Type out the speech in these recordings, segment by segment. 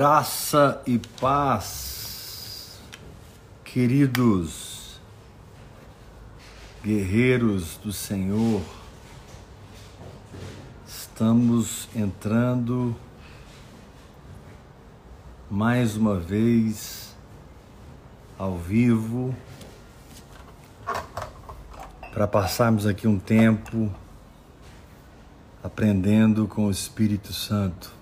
Graça e paz, queridos guerreiros do Senhor, estamos entrando mais uma vez ao vivo para passarmos aqui um tempo aprendendo com o Espírito Santo.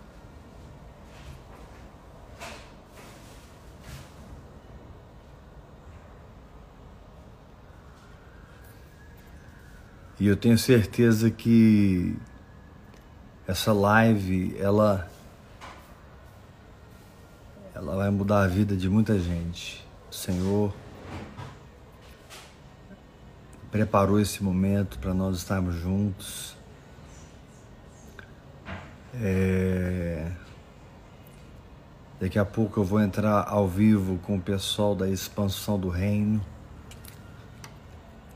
E eu tenho certeza que essa live, ela ela vai mudar a vida de muita gente. O Senhor preparou esse momento para nós estarmos juntos. É... Daqui a pouco eu vou entrar ao vivo com o pessoal da expansão do reino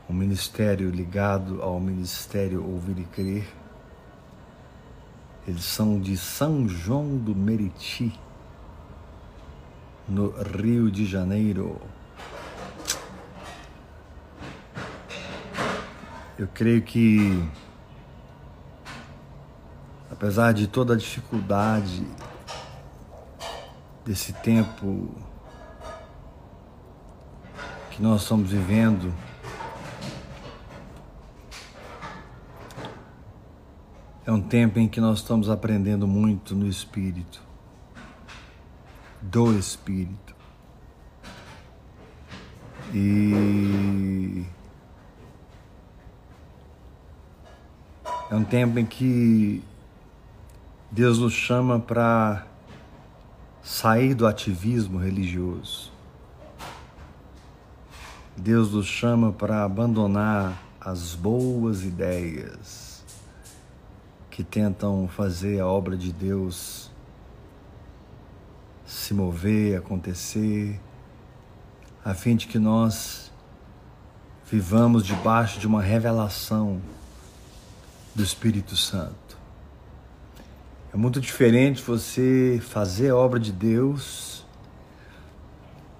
um ministério ligado ao ministério Ouvir e Crer. Eles são de São João do Meriti, no Rio de Janeiro. Eu creio que, apesar de toda a dificuldade desse tempo que nós estamos vivendo, É um tempo em que nós estamos aprendendo muito no Espírito, do Espírito. E é um tempo em que Deus nos chama para sair do ativismo religioso. Deus nos chama para abandonar as boas ideias que tentam fazer a obra de Deus se mover, acontecer, a fim de que nós vivamos debaixo de uma revelação do Espírito Santo. É muito diferente você fazer a obra de Deus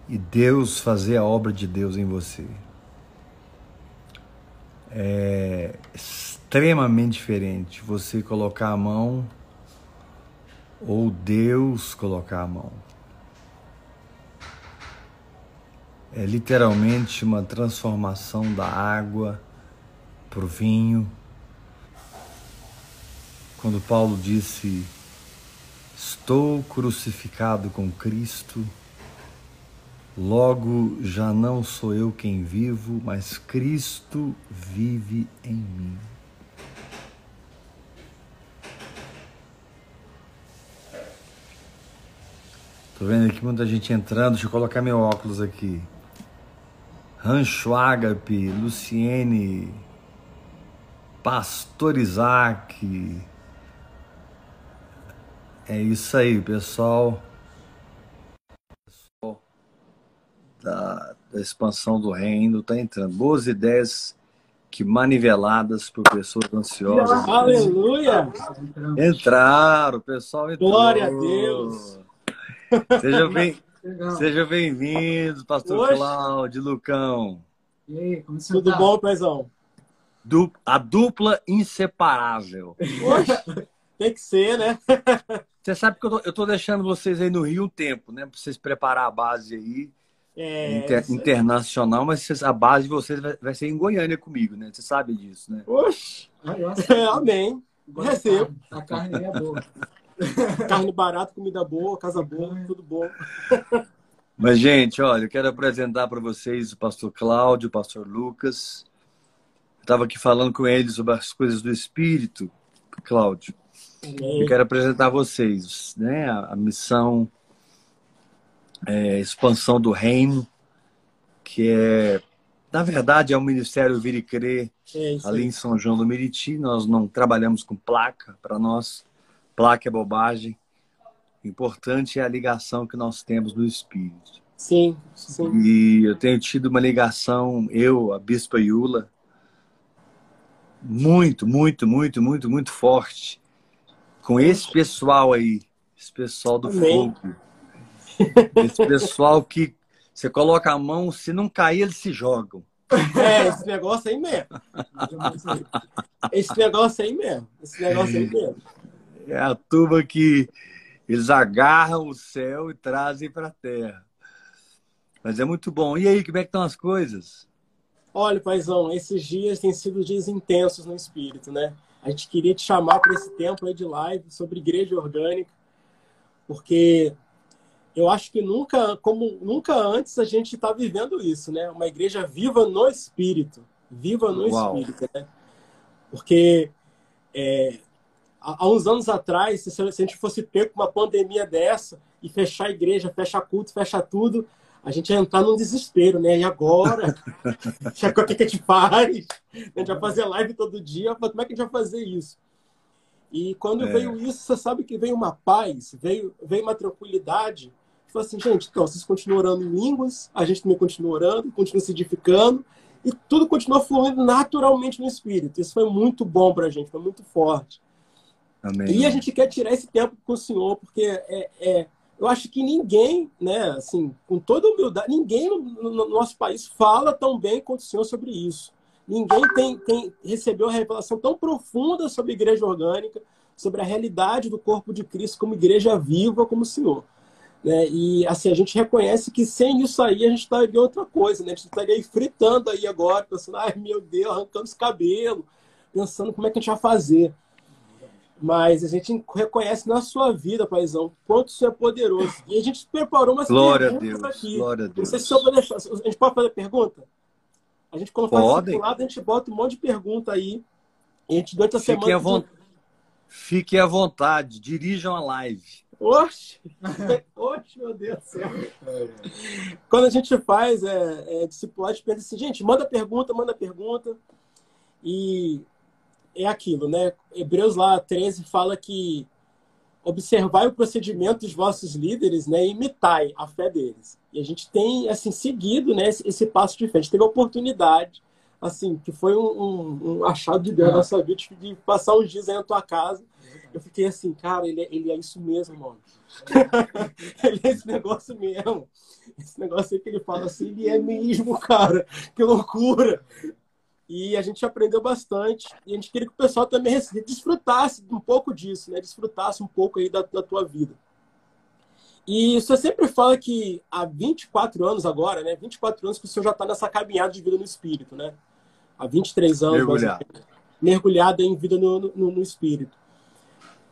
e Deus fazer a obra de Deus em você. É extremamente diferente você colocar a mão ou Deus colocar a mão. É literalmente uma transformação da água para o vinho. Quando Paulo disse: Estou crucificado com Cristo Logo já não sou eu quem vivo, mas Cristo vive em mim. Tô vendo aqui muita gente entrando. Deixa eu colocar meu óculos aqui. Rancho Ágape, Luciene, Pastor Isaac. É isso aí, pessoal. da, da expansão do reino está entrando. Boas ideias que maniveladas por pessoas ansiosas. Aleluia! Entraram, o pessoal entrou. Glória a Deus! Seja bem, seja bem-vindo, pastor Oxe. Cláudio, Lucão. E aí, como você Tudo tá? bom, Pezão? Du a dupla inseparável. Oxe, tem que ser, né? Você sabe que eu tô, eu tô deixando vocês aí no Rio um tempo, né? Para vocês preparar a base aí. É, Inter, internacional, mas a base de vocês vai, vai, ser em Goiânia comigo, né? Você sabe disso, né? Oxe! É, amém. Recebo. A carne é boa. carne barata, comida boa, casa boa, tudo bom. Mas, gente, olha, eu quero apresentar para vocês o pastor Cláudio, o pastor Lucas. Estava aqui falando com eles sobre as coisas do Espírito, Cláudio. Eu quero apresentar a vocês né, a, missão é, expansão do reino, que é, na verdade, é o Ministério Vir e Crer, é ali em São João do Meriti. Nós não trabalhamos com placa, para nós, placa é bobagem. O importante é a ligação que nós temos no Espírito. Sim, sim. E eu tenho tido uma ligação, eu, a Bispa Yula, muito, muito, muito, muito, muito forte com esse pessoal aí, esse pessoal do Amém. fogo Esse pessoal que você coloca a mão, se não cair, eles se jogam. É, esse negócio aí mesmo. Esse negócio aí mesmo. Esse negócio aí mesmo. É a turma que eles agarram o céu e trazem para a terra. Mas é muito bom. E aí, como é que estão as coisas? Olha, paizão, esses dias têm sido dias intensos no espírito, né? A gente queria te chamar para esse tempo aí de live sobre igreja orgânica, porque eu acho que nunca, como nunca antes, a gente está vivendo isso, né? Uma igreja viva no espírito, viva no Uau. espírito, né? Porque é, há uns anos atrás, se a gente fosse ter uma pandemia dessa e fechar a igreja, fechar culto, fechar tudo, a gente ia entrar num desespero, né? E agora? o que a gente faz? A gente vai fazer live todo dia, como é que a gente vai fazer isso? E quando é. veio isso, você sabe que veio uma paz, veio, veio uma tranquilidade. Falei assim, gente, então, vocês continuam orando em línguas, a gente também continua orando, continua se edificando, e tudo continua fluindo naturalmente no Espírito. Isso foi muito bom para a gente, foi muito forte. Amém. E a gente quer tirar esse tempo com o Senhor, porque é, é eu acho que ninguém, né, assim, com toda humildade, ninguém no, no, nosso país fala tão bem quanto o Senhor sobre isso. Ninguém tem, tem recebeu a revelação tão profunda sobre a igreja orgânica, sobre a realidade do corpo de Cristo como igreja viva como o Senhor. Né? E assim, a gente reconhece que sem isso aí a gente estaria outra coisa, né? A gente estaria aí fritando aí agora, pensando, ai meu Deus, arrancando os cabelos, pensando como é que a gente vai fazer. Mas a gente reconhece na sua vida, paizão, quanto isso é poderoso. E a gente preparou umas glória perguntas a Deus, aqui. Glória a Deus. Não sei se deixar. A gente pode fazer pergunta? A gente, quando faz lado, a gente bota um monte de pergunta aí. E a gente, durante a Fique semana. À vo... Fiquem à vontade, dirijam a live. Oxe! Oxe, meu Deus do céu! Quando a gente faz é, é, discipulado, a gente pensa assim, gente, manda pergunta, manda pergunta. E é aquilo, né? Hebreus lá 13 fala que observai o procedimento dos vossos líderes, né, e imitai a fé deles. E a gente tem assim seguido, né, esse, esse passo de fé. A gente teve a oportunidade, assim, que foi um, um, um achado de Deus na nossa vida de passar uns dias aí na tua casa. Eu fiquei assim, cara, ele, é, ele é isso mesmo, mano. ele é esse negócio mesmo. Esse negócio aí que ele fala assim, ele é mesmo, cara. Que loucura. E a gente aprendeu bastante. E a gente queria que o pessoal também desfrutasse um pouco disso, né? Desfrutasse um pouco aí da, da tua vida. E você sempre fala que há 24 anos agora, né? 24 anos que o senhor já está nessa caminhada de vida no espírito, né? Há 23 anos. Mergulhado. mergulhado em vida no, no, no espírito.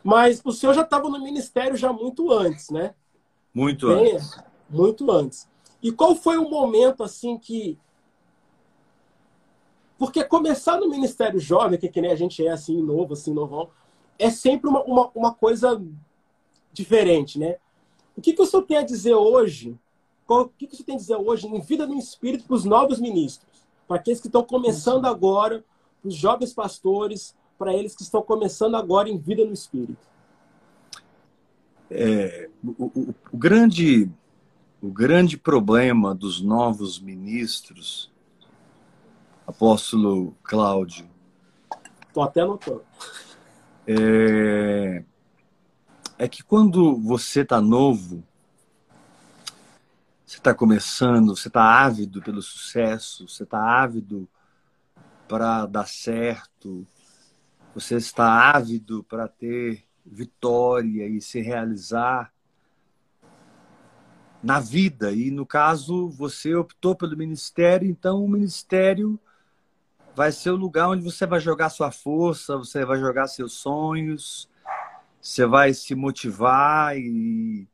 Mas o senhor já estava no ministério já muito antes, né? Muito Bem, antes. Muito antes. E qual foi o momento, assim, que porque começar no Ministério Jovem, que, que nem a gente é assim, novo, assim, novão, é sempre uma, uma, uma coisa diferente, né? O que, que o senhor tem a dizer hoje? Qual, o que, que o senhor tem a dizer hoje em vida no Espírito para os novos ministros? Para aqueles que estão começando agora, para os jovens pastores, para eles que estão começando agora em vida no Espírito? É, o, o, o, grande, o grande problema dos novos ministros apóstolo Cláudio. Estou até anotando. É... é que quando você está novo, você está começando, você está ávido pelo sucesso, você está ávido para dar certo, você está ávido para ter vitória e se realizar na vida. E no caso, você optou pelo ministério, então o ministério vai ser o lugar onde você vai jogar sua força, você vai jogar seus sonhos, você vai se motivar e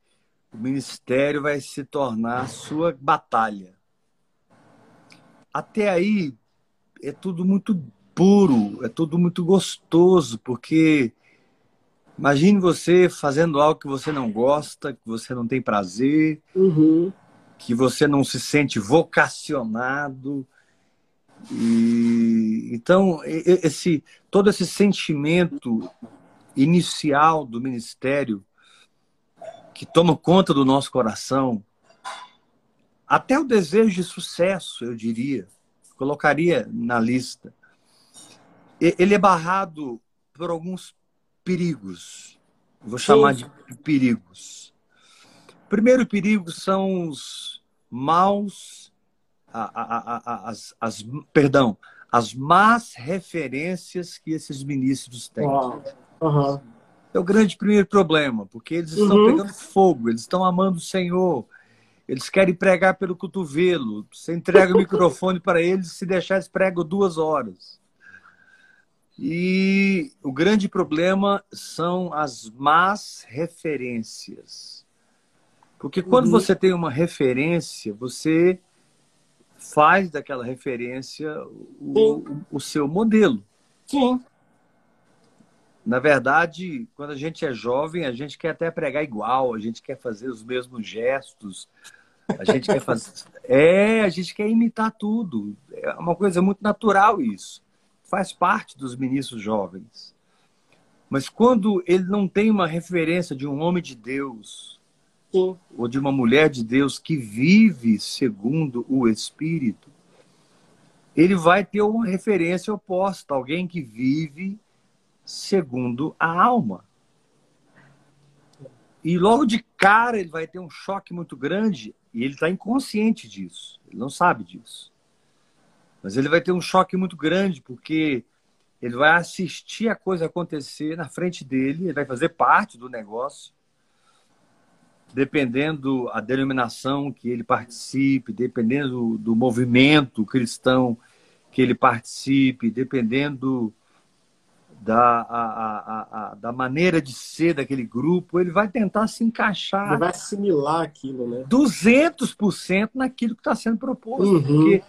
o ministério vai se tornar sua batalha. Até aí é tudo muito puro, é tudo muito gostoso, porque imagine você fazendo algo que você não gosta, que você não tem prazer, uhum. que você não se sente vocacionado, e, então, esse, todo esse sentimento inicial do ministério que toma conta do nosso coração, até o desejo de sucesso, eu diria, colocaria na lista. Ele é barrado por alguns perigos, vou chamar Sim. de perigos. primeiro perigo são os maus, a, a, as, as, perdão, as más referências que esses ministros têm. Uhum. É o grande primeiro problema, porque eles estão uhum. pegando fogo, eles estão amando o Senhor, eles querem pregar pelo cotovelo. Você entrega o microfone para eles, se deixar, eles pregam duas horas. E o grande problema são as más referências. Porque quando uhum. você tem uma referência, você faz daquela referência o, o seu modelo. Sim. Na verdade, quando a gente é jovem, a gente quer até pregar igual, a gente quer fazer os mesmos gestos, a gente quer fazer. É, a gente quer imitar tudo. É uma coisa muito natural isso. Faz parte dos ministros jovens. Mas quando ele não tem uma referência de um homem de Deus, Sim. ou de uma mulher de Deus que vive segundo o Espírito, ele vai ter uma referência oposta, alguém que vive segundo a alma. E logo de cara ele vai ter um choque muito grande e ele está inconsciente disso, ele não sabe disso. Mas ele vai ter um choque muito grande porque ele vai assistir a coisa acontecer na frente dele, ele vai fazer parte do negócio, dependendo a denominação que ele participe, dependendo do movimento cristão que ele participe, dependendo da, a, a, a, da maneira de ser daquele grupo, ele vai tentar se encaixar. Ele vai assimilar aquilo, né? 200% naquilo que está sendo proposto. Uhum. Porque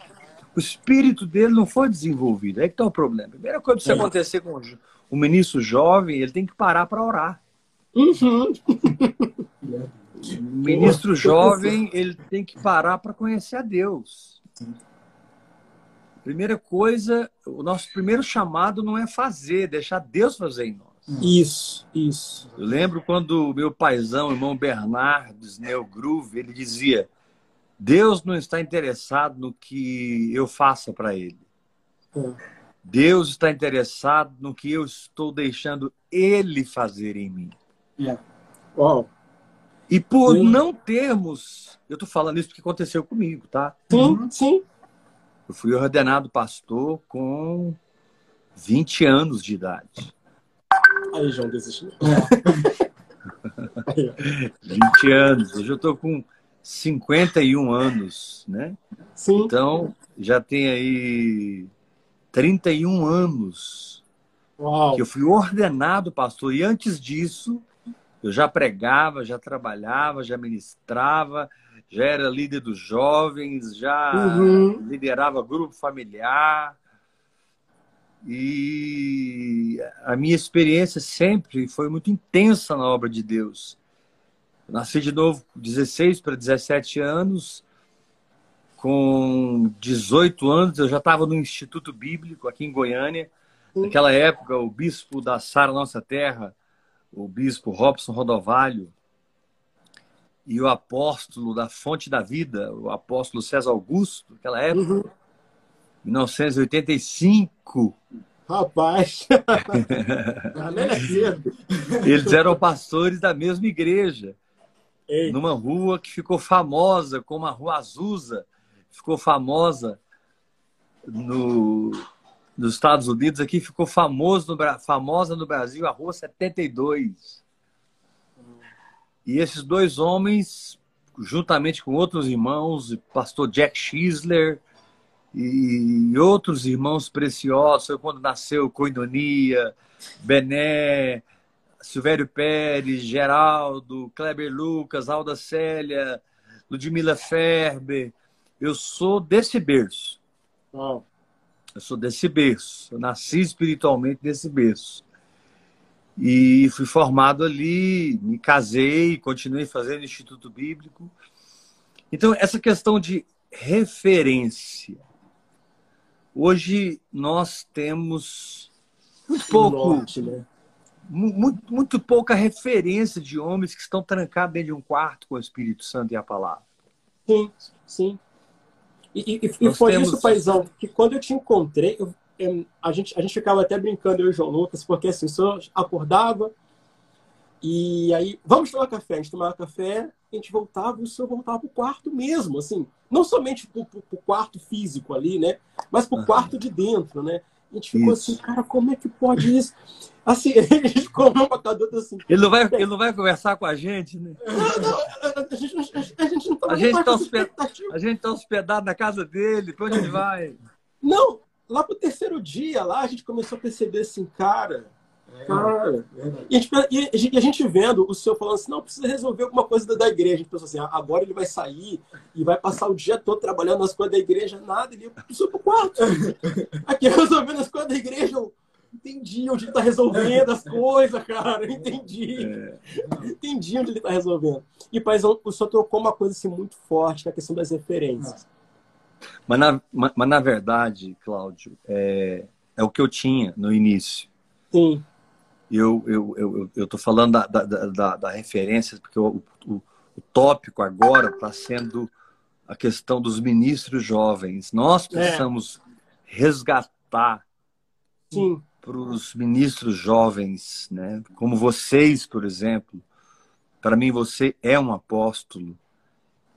o espírito dele não foi desenvolvido. É que está o problema. A primeira coisa que isso é. acontecer com um ministro jovem, ele tem que parar para orar. Uhum. o ministro jovem, ele tem que parar para conhecer a Deus. Primeira coisa, o nosso primeiro chamado não é fazer, deixar Deus fazer em nós. Isso, isso. Eu lembro quando o meu paizão, o irmão Bernardo Snell Groove, ele dizia: Deus não está interessado no que eu faça para ele. É. Deus está interessado no que eu estou deixando ele fazer em mim. É. Uau. E por sim. não termos, eu estou falando isso porque aconteceu comigo, tá? Sim, sim. Eu fui ordenado pastor com 20 anos de idade. Aí, João desistiu. 20 anos. Hoje eu estou com 51 anos, né? Sim. Então, já tem aí 31 anos Uau. que eu fui ordenado pastor. E antes disso, eu já pregava, já trabalhava, já ministrava, já era líder dos jovens, já uhum. liderava grupo familiar. E a minha experiência sempre foi muito intensa na obra de Deus. Eu nasci de novo com 16 para 17 anos. Com 18 anos, eu já estava no Instituto Bíblico aqui em Goiânia. Naquela época, o bispo da Sara Nossa Terra, o bispo Robson Rodovalho, e o apóstolo da Fonte da Vida, o apóstolo César Augusto, naquela época, uhum. 1985. Rapaz! Eles eram pastores da mesma igreja, Ei. numa rua que ficou famosa, como a Rua Azusa, ficou famosa no, nos Estados Unidos, aqui ficou famoso no, famosa no Brasil, a Rua 72. E esses dois homens, juntamente com outros irmãos, pastor Jack Schisler e outros irmãos preciosos, foi quando nasceu Coinonia, Bené, Silvério Pérez, Geraldo, Kleber Lucas, Alda Célia, Ludmila Ferber. Eu sou desse berço. Oh. Eu sou desse berço. Eu nasci espiritualmente desse berço. E fui formado ali, me casei, continuei fazendo Instituto Bíblico. Então, essa questão de referência. Hoje nós temos muito pouco, Norte, né? muito, muito pouca referência de homens que estão trancados dentro de um quarto com o Espírito Santo e a palavra. Sim, sim. E, e, e foi temos... isso, paizão, que quando eu te encontrei, eu, a gente, a gente ficava até brincando, eu e o João Lucas, porque assim, o senhor acordava e aí, vamos tomar café. A gente tomava café, a gente voltava, o senhor voltava pro quarto mesmo, assim, não somente pro, pro, pro quarto físico ali, né? Mas pro uhum. quarto de dentro, né? A gente ficou isso. assim, cara, como é que pode isso? Assim, a gente ficou uma cada assim. Ele não vai, ele não vai conversar com a gente, né? Não, não, a gente, a gente não tá A gente tá, hosped... a gente tá hospedado na casa dele, pra onde ele vai? Não, lá pro terceiro dia, lá a gente começou a perceber assim, cara, Cara, e, a gente, e a gente vendo o senhor falando assim, não, precisa resolver alguma coisa da, igreja. A gente pensou assim, ah, agora ele vai sair e vai passar o dia todo trabalhando nas coisas da igreja. Nada, ele precisou pro quarto. Aqui resolvendo as coisas da igreja, eu entendi onde ele tá resolvendo as coisas, cara. Eu entendi. É. Entendi onde ele tá resolvendo. E, paizão, o senhor trocou uma coisa assim, muito forte, que é a questão das referências. Mas na, mas, mas na verdade, Cláudio, é, é o que eu tinha no início. Sim eu eu eu eu estou falando da, da, da, da, referência porque o, o, o tópico agora está sendo a questão dos ministros jovens. Nós é. precisamos é. resgatar para os ministros jovens, né? Como vocês, por exemplo. Para mim, você é um apóstolo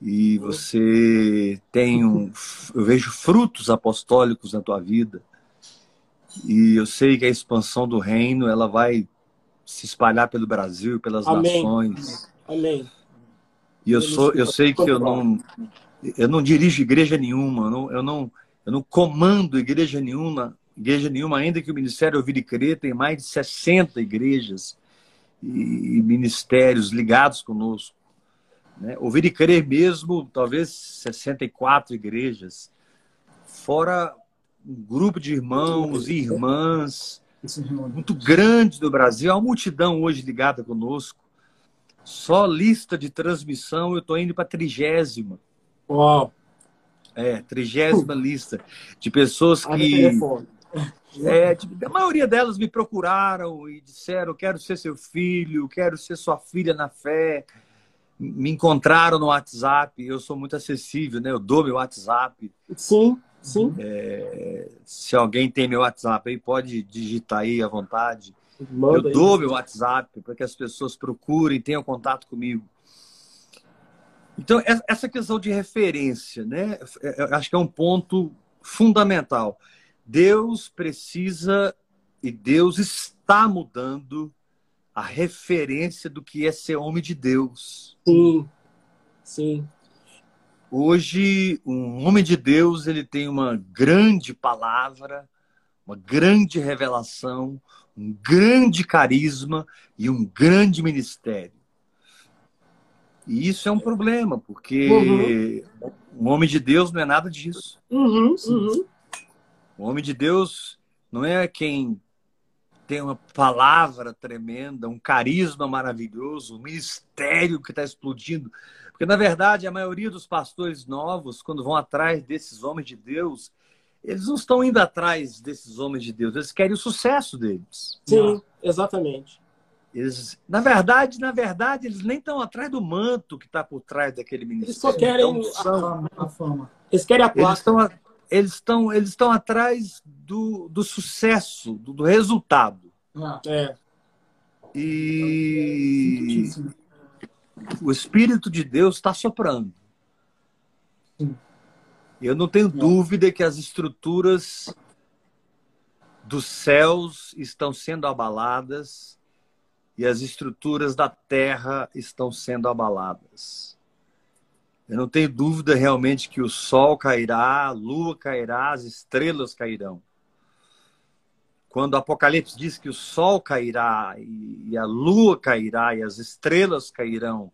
e você tem um, eu vejo frutos apostólicos na tua vida. E eu sei que a expansão do reino ela vai se espalhar pelo Brasil, pelas Amém. nações. Amém. E eu sou, eu sei que eu não, eu não dirijo igreja nenhuma, eu não, eu não, eu não comando igreja nenhuma, igreja nenhuma, ainda que o Ministério Ouvir e Crer tem mais de 60 igrejas e ministérios ligados conosco. Né? Ouvir e Crer mesmo, talvez 64 igrejas, fora um grupo de irmãos e irmãs muito grande do Brasil. Uma multidão hoje ligada conosco. Só lista de transmissão, eu estou indo para a trigésima. Uau! É, trigésima lista de pessoas que. É, tipo, a maioria delas me procuraram e disseram: quero ser seu filho, quero ser sua filha na fé. Me encontraram no WhatsApp, eu sou muito acessível, né? Eu dou meu WhatsApp. Sim. Sim. É, se alguém tem meu WhatsApp aí, pode digitar aí à vontade. Manda eu aí. dou meu WhatsApp para que as pessoas procurem, tenham contato comigo. Então, essa questão de referência, né? É, eu acho que é um ponto fundamental. Deus precisa e Deus está mudando a referência do que é ser homem de Deus. Sim, sim. Hoje, um homem de Deus, ele tem uma grande palavra, uma grande revelação, um grande carisma e um grande ministério. E isso é um problema, porque uhum. um homem de Deus não é nada disso. Uhum, uhum. O homem de Deus não é quem tem uma palavra tremenda, um carisma maravilhoso, um ministério que está explodindo. Porque, na verdade, a maioria dos pastores novos, quando vão atrás desses homens de Deus, eles não estão indo atrás desses homens de Deus, eles querem o sucesso deles. Sim, exatamente. Eles, na verdade, na verdade, eles nem estão atrás do manto que está por trás daquele ministério. Eles só querem então, a, a, fama. Eles querem a placa. Eles estão, eles estão, eles estão atrás do, do sucesso, do, do resultado. Ah, é. E o Espírito de Deus está soprando. Eu não tenho dúvida que as estruturas dos céus estão sendo abaladas e as estruturas da terra estão sendo abaladas. Eu não tenho dúvida realmente que o sol cairá, a lua cairá, as estrelas cairão. Quando o Apocalipse diz que o sol cairá e a lua cairá e as estrelas cairão,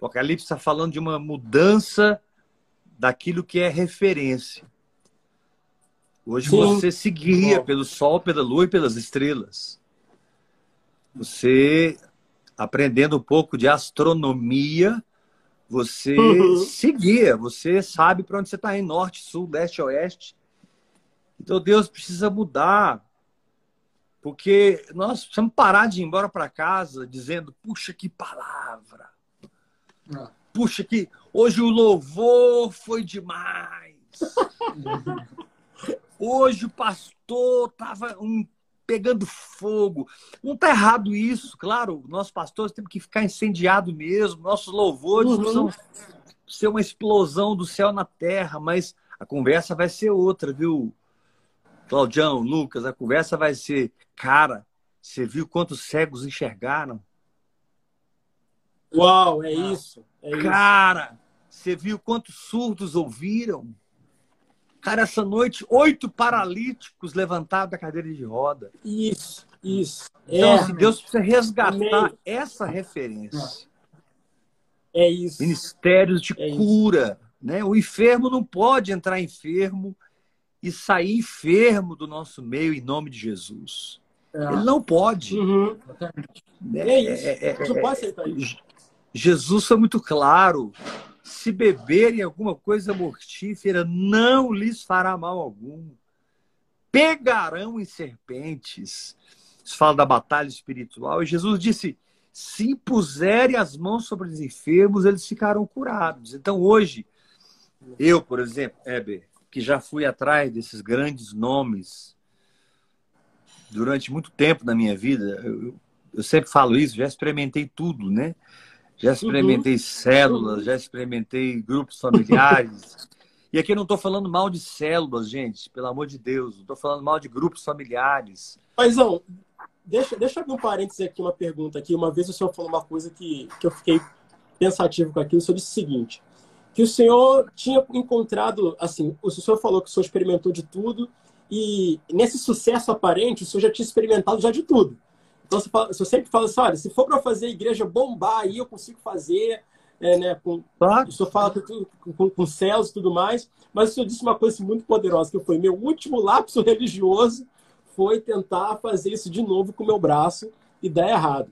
o Apocalipse está falando de uma mudança daquilo que é referência. Hoje Sim. você se guia pelo sol, pela lua e pelas estrelas. Você, aprendendo um pouco de astronomia, você uhum. se guia, você sabe para onde você está indo, norte, sul, leste, oeste. Então Deus precisa mudar. Porque nós precisamos parar de ir embora para casa dizendo: puxa, que palavra! Ah. Puxa, que hoje o louvor foi demais! hoje o pastor estava um pegando fogo. Não está errado isso, claro. Nós pastores temos que ficar incendiado mesmo. Nossos louvores uhum. precisam ser uma explosão do céu na terra, mas a conversa vai ser outra, viu? Claudião, Lucas, a conversa vai ser, cara, você viu quantos cegos enxergaram? Uau, é isso. É cara, isso. você viu quantos surdos ouviram? Cara, essa noite, oito paralíticos levantados da cadeira de roda. Isso, isso. Então, é, assim, Deus precisa resgatar Amém. essa referência. É isso. Ministérios de é cura. Isso. Né? O enfermo não pode entrar enfermo e sair enfermo do nosso meio em nome de Jesus. É. Ele não pode. Uhum. É, é isso. É, é, não pode aceitar isso. Jesus foi muito claro se beberem alguma coisa mortífera, não lhes fará mal algum. Pegarão em serpentes. Isso fala da batalha espiritual. E Jesus disse: se impuserem as mãos sobre os enfermos, eles ficarão curados. Então, hoje, eu, por exemplo, Heber, que já fui atrás desses grandes nomes durante muito tempo na minha vida, eu, eu sempre falo isso, já experimentei tudo, né? Já experimentei uhum. células, já experimentei grupos familiares. e aqui eu não estou falando mal de células, gente, pelo amor de Deus. Não estou falando mal de grupos familiares. Paizão, deixa, deixa eu abrir um parênteses aqui, uma pergunta aqui. Uma vez o senhor falou uma coisa que, que eu fiquei pensativo com aquilo. O senhor disse o seguinte, que o senhor tinha encontrado, assim, o senhor falou que o senhor experimentou de tudo e nesse sucesso aparente, o senhor já tinha experimentado já de tudo. Então, você, fala, você sempre fala assim, olha, se for para fazer a igreja bombar, aí eu consigo fazer, é, né, com, claro. o senhor fala com, com, com céus e tudo mais, mas o senhor disse uma coisa muito poderosa, que foi, meu último lapso religioso foi tentar fazer isso de novo com o meu braço e dar errado.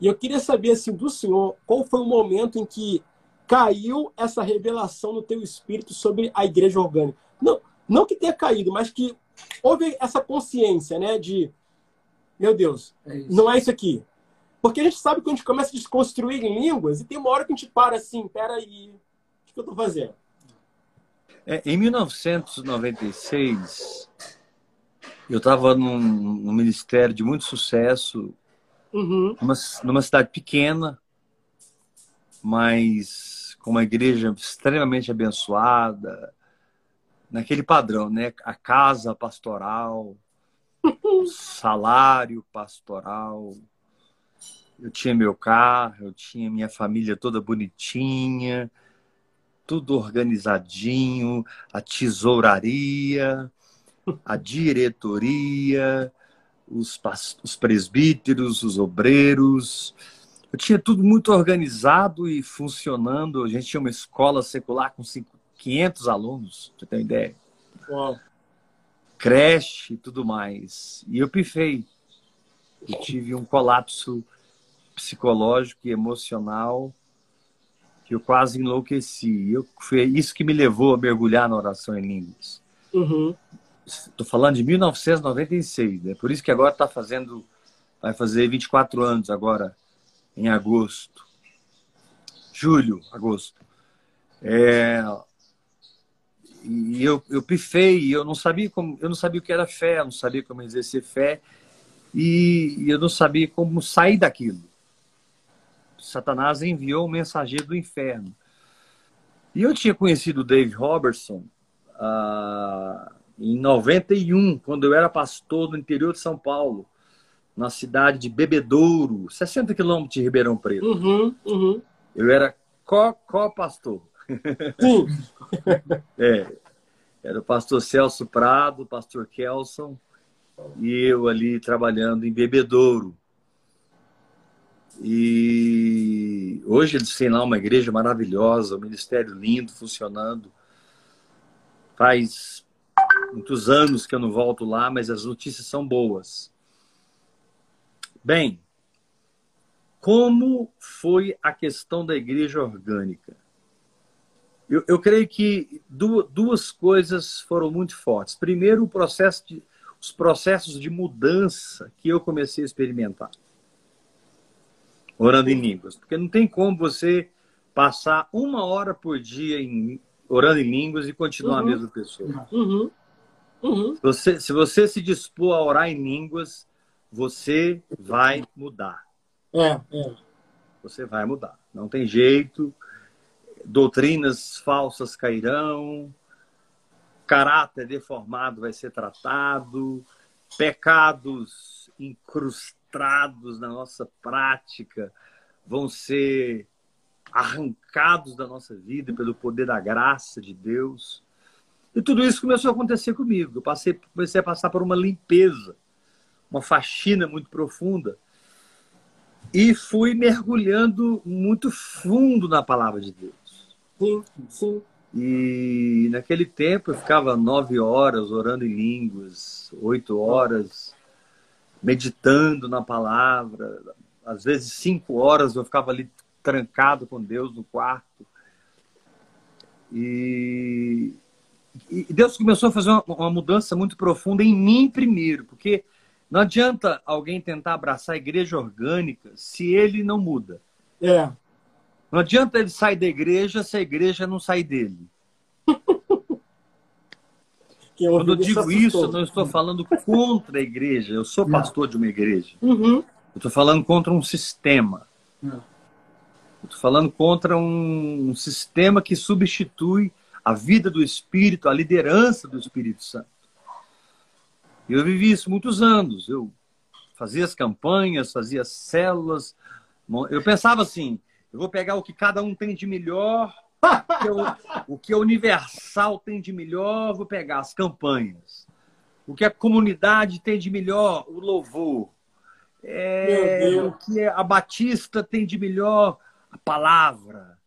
E eu queria saber, assim, do senhor, qual foi o momento em que caiu essa revelação no teu espírito sobre a igreja orgânica? Não, não que tenha caído, mas que houve essa consciência, né, de meu Deus, é não é isso aqui. Porque a gente sabe que a gente começa a desconstruir em línguas e tem uma hora que a gente para assim, peraí, o que eu estou fazendo? É, em 1996, eu estava num, num, ministério de muito sucesso, uhum. numa, numa cidade pequena, mas com uma igreja extremamente abençoada, naquele padrão, né? A casa pastoral, salário pastoral. Eu tinha meu carro, eu tinha minha família toda bonitinha, tudo organizadinho, a tesouraria, a diretoria, os, os presbíteros, os obreiros. Eu tinha tudo muito organizado e funcionando. A gente tinha uma escola secular com 500 alunos, você tem uma ideia? Uau creche e tudo mais. E eu pifei. Eu tive um colapso psicológico e emocional que eu quase enlouqueci. Eu, foi isso que me levou a mergulhar na oração em línguas. Uhum. Estou falando de 1996, né? Por isso que agora está fazendo, vai fazer 24 anos agora, em agosto. Julho, agosto. É, e eu, eu pifei, eu não sabia como, eu não sabia o que era fé, eu não sabia como exercer fé e, eu não sabia como sair daquilo. Satanás enviou um mensageiro do inferno. E eu tinha conhecido o Dave Robertson ah, em 91, quando eu era pastor no interior de São Paulo, na cidade de Bebedouro, 60 quilômetros de Ribeirão Preto. Uhum, uhum. Eu era co-pastor. Sim. é, era o pastor Celso Prado, o pastor Kelson e eu ali trabalhando em Bebedouro. E hoje eles têm lá uma igreja maravilhosa, um ministério lindo, funcionando. Faz muitos anos que eu não volto lá, mas as notícias são boas. Bem, como foi a questão da igreja orgânica? Eu, eu creio que duas, duas coisas foram muito fortes. Primeiro, o processo de, os processos de mudança que eu comecei a experimentar. Orando em línguas. Porque não tem como você passar uma hora por dia em, orando em línguas e continuar uhum. a mesma pessoa. Uhum. Uhum. Você, se você se dispor a orar em línguas, você vai mudar. É, é. Você vai mudar. Não tem jeito. Doutrinas falsas cairão, caráter deformado vai ser tratado, pecados incrustados na nossa prática vão ser arrancados da nossa vida pelo poder da graça de Deus. E tudo isso começou a acontecer comigo. Eu passei, comecei a passar por uma limpeza, uma faxina muito profunda. E fui mergulhando muito fundo na palavra de Deus. Sim, sim. E naquele tempo eu ficava nove horas orando em línguas, oito horas meditando na palavra. Às vezes cinco horas eu ficava ali trancado com Deus no quarto. E, e Deus começou a fazer uma, uma mudança muito profunda em mim primeiro, porque não adianta alguém tentar abraçar a igreja orgânica se ele não muda. É. Não adianta ele sair da igreja se a igreja não sair dele. Quando eu digo isso, eu não estou falando contra a igreja. Eu sou pastor de uma igreja. Uhum. Eu estou falando contra um sistema. Não. Eu estou falando contra um, um sistema que substitui a vida do Espírito, a liderança do Espírito Santo. Eu vivi isso muitos anos. Eu fazia as campanhas, fazia células. Eu pensava assim: eu vou pegar o que cada um tem de melhor, o que, eu, o que a Universal tem de melhor, vou pegar as campanhas. O que a comunidade tem de melhor, o louvor. É, o que a Batista tem de melhor, a palavra.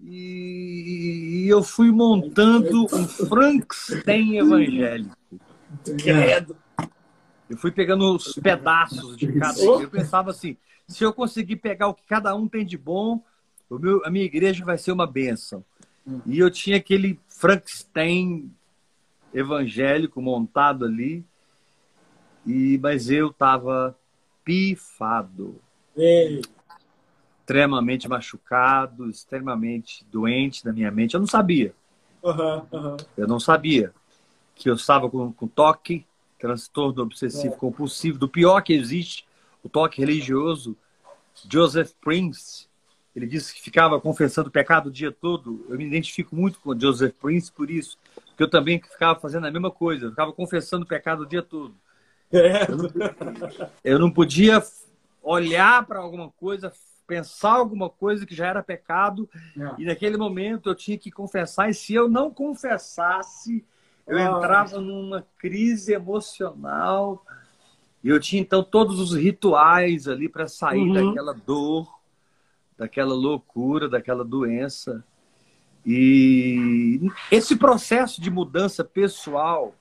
E, e eu fui montando um Frankenstein evangélico. Credo. Eu fui pegando os pedaços de cada. Eu pensava assim: se eu conseguir pegar o que cada um tem de bom, meu, a minha igreja vai ser uma bênção. Hum. E eu tinha aquele Frankenstein evangélico montado ali, e mas eu estava pifado. Ei. Extremamente machucado, extremamente doente na minha mente. Eu não sabia. Uhum, uhum. Eu não sabia que eu estava com, com toque, transtorno obsessivo é. compulsivo, do pior que existe, o toque religioso. Joseph Prince, ele disse que ficava confessando pecado o dia todo. Eu me identifico muito com Joseph Prince por isso, porque eu também ficava fazendo a mesma coisa, eu ficava confessando pecado o dia todo. É. Eu, não, eu não podia olhar para alguma coisa, pensar alguma coisa que já era pecado, é. e naquele momento eu tinha que confessar, e se eu não confessasse, eu Ah. entrava numa crise emocional. E eu tinha então todos os rituais ali para sair Uhum. daquela dor, daquela loucura, daquela doença. E esse processo de mudança pessoal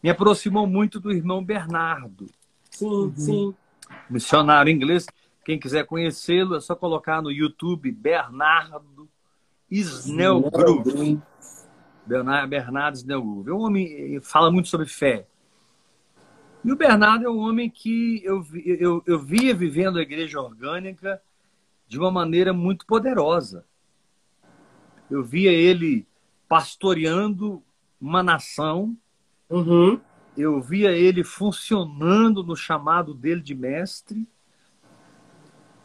me aproximou muito do irmão Bernardo, Sim, sim. missionário inglês. Quem quiser conhecê-lo é só colocar no YouTube Bernardo Snellgrove. Bernardo, Snellgrove. É um homem que fala muito sobre fé. E o Bernardo é um homem que eu, eu, eu via vivendo a igreja orgânica de uma maneira muito poderosa. Eu via ele pastoreando uma nação, Uhum. eu via ele funcionando no chamado dele de mestre,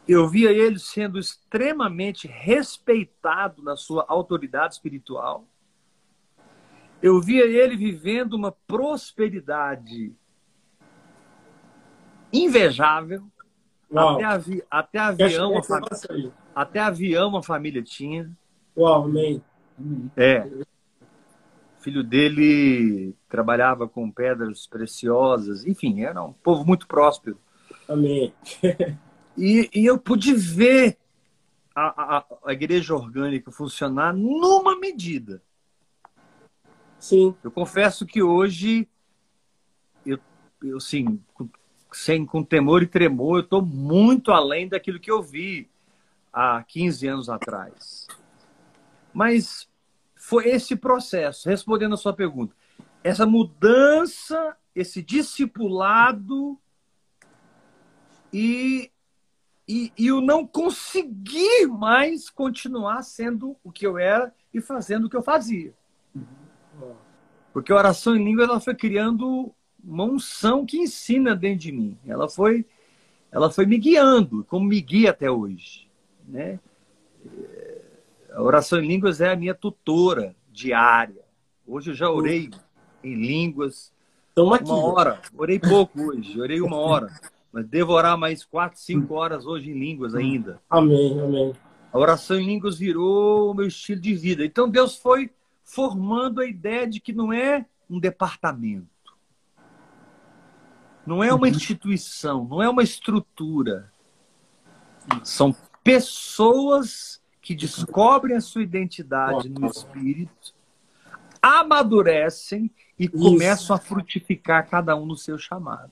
eu via ele sendo extremamente respeitado na sua autoridade espiritual, eu via ele vivendo uma prosperidade invejável. Uau. Até, avi- até avião, até avião a família tinha. Uau, amém. É. O filho dele trabalhava com pedras preciosas, enfim, era um povo muito próspero. Amém. E, e eu pude ver a, a, a igreja orgânica funcionar numa medida. Sim. Eu confesso que hoje, eu, eu assim, com, sem, com temor e tremor, eu estou muito além daquilo que eu vi há 15 anos atrás. Mas foi esse processo, respondendo a sua pergunta, essa mudança, esse discipulado e, e, e o não conseguir mais continuar sendo o que eu era e fazendo o que eu fazia. Porque a oração em língua ela foi criando uma unção que ensina dentro de mim. Ela foi, ela foi me guiando, como me guia até hoje, né? A oração em línguas é a minha tutora diária. Hoje eu já orei em línguas Estamos aqui. uma hora. Orei pouco hoje, orei uma hora. Mas devo orar mais quatro, cinco horas hoje em línguas ainda. Amém, amém. A oração em línguas virou o meu estilo de vida. Então Deus foi formando a ideia de que não é um departamento, não é uma instituição, não é uma estrutura. São pessoas que descobrem a sua identidade no espírito, amadurecem e começam a frutificar cada um no seu chamado.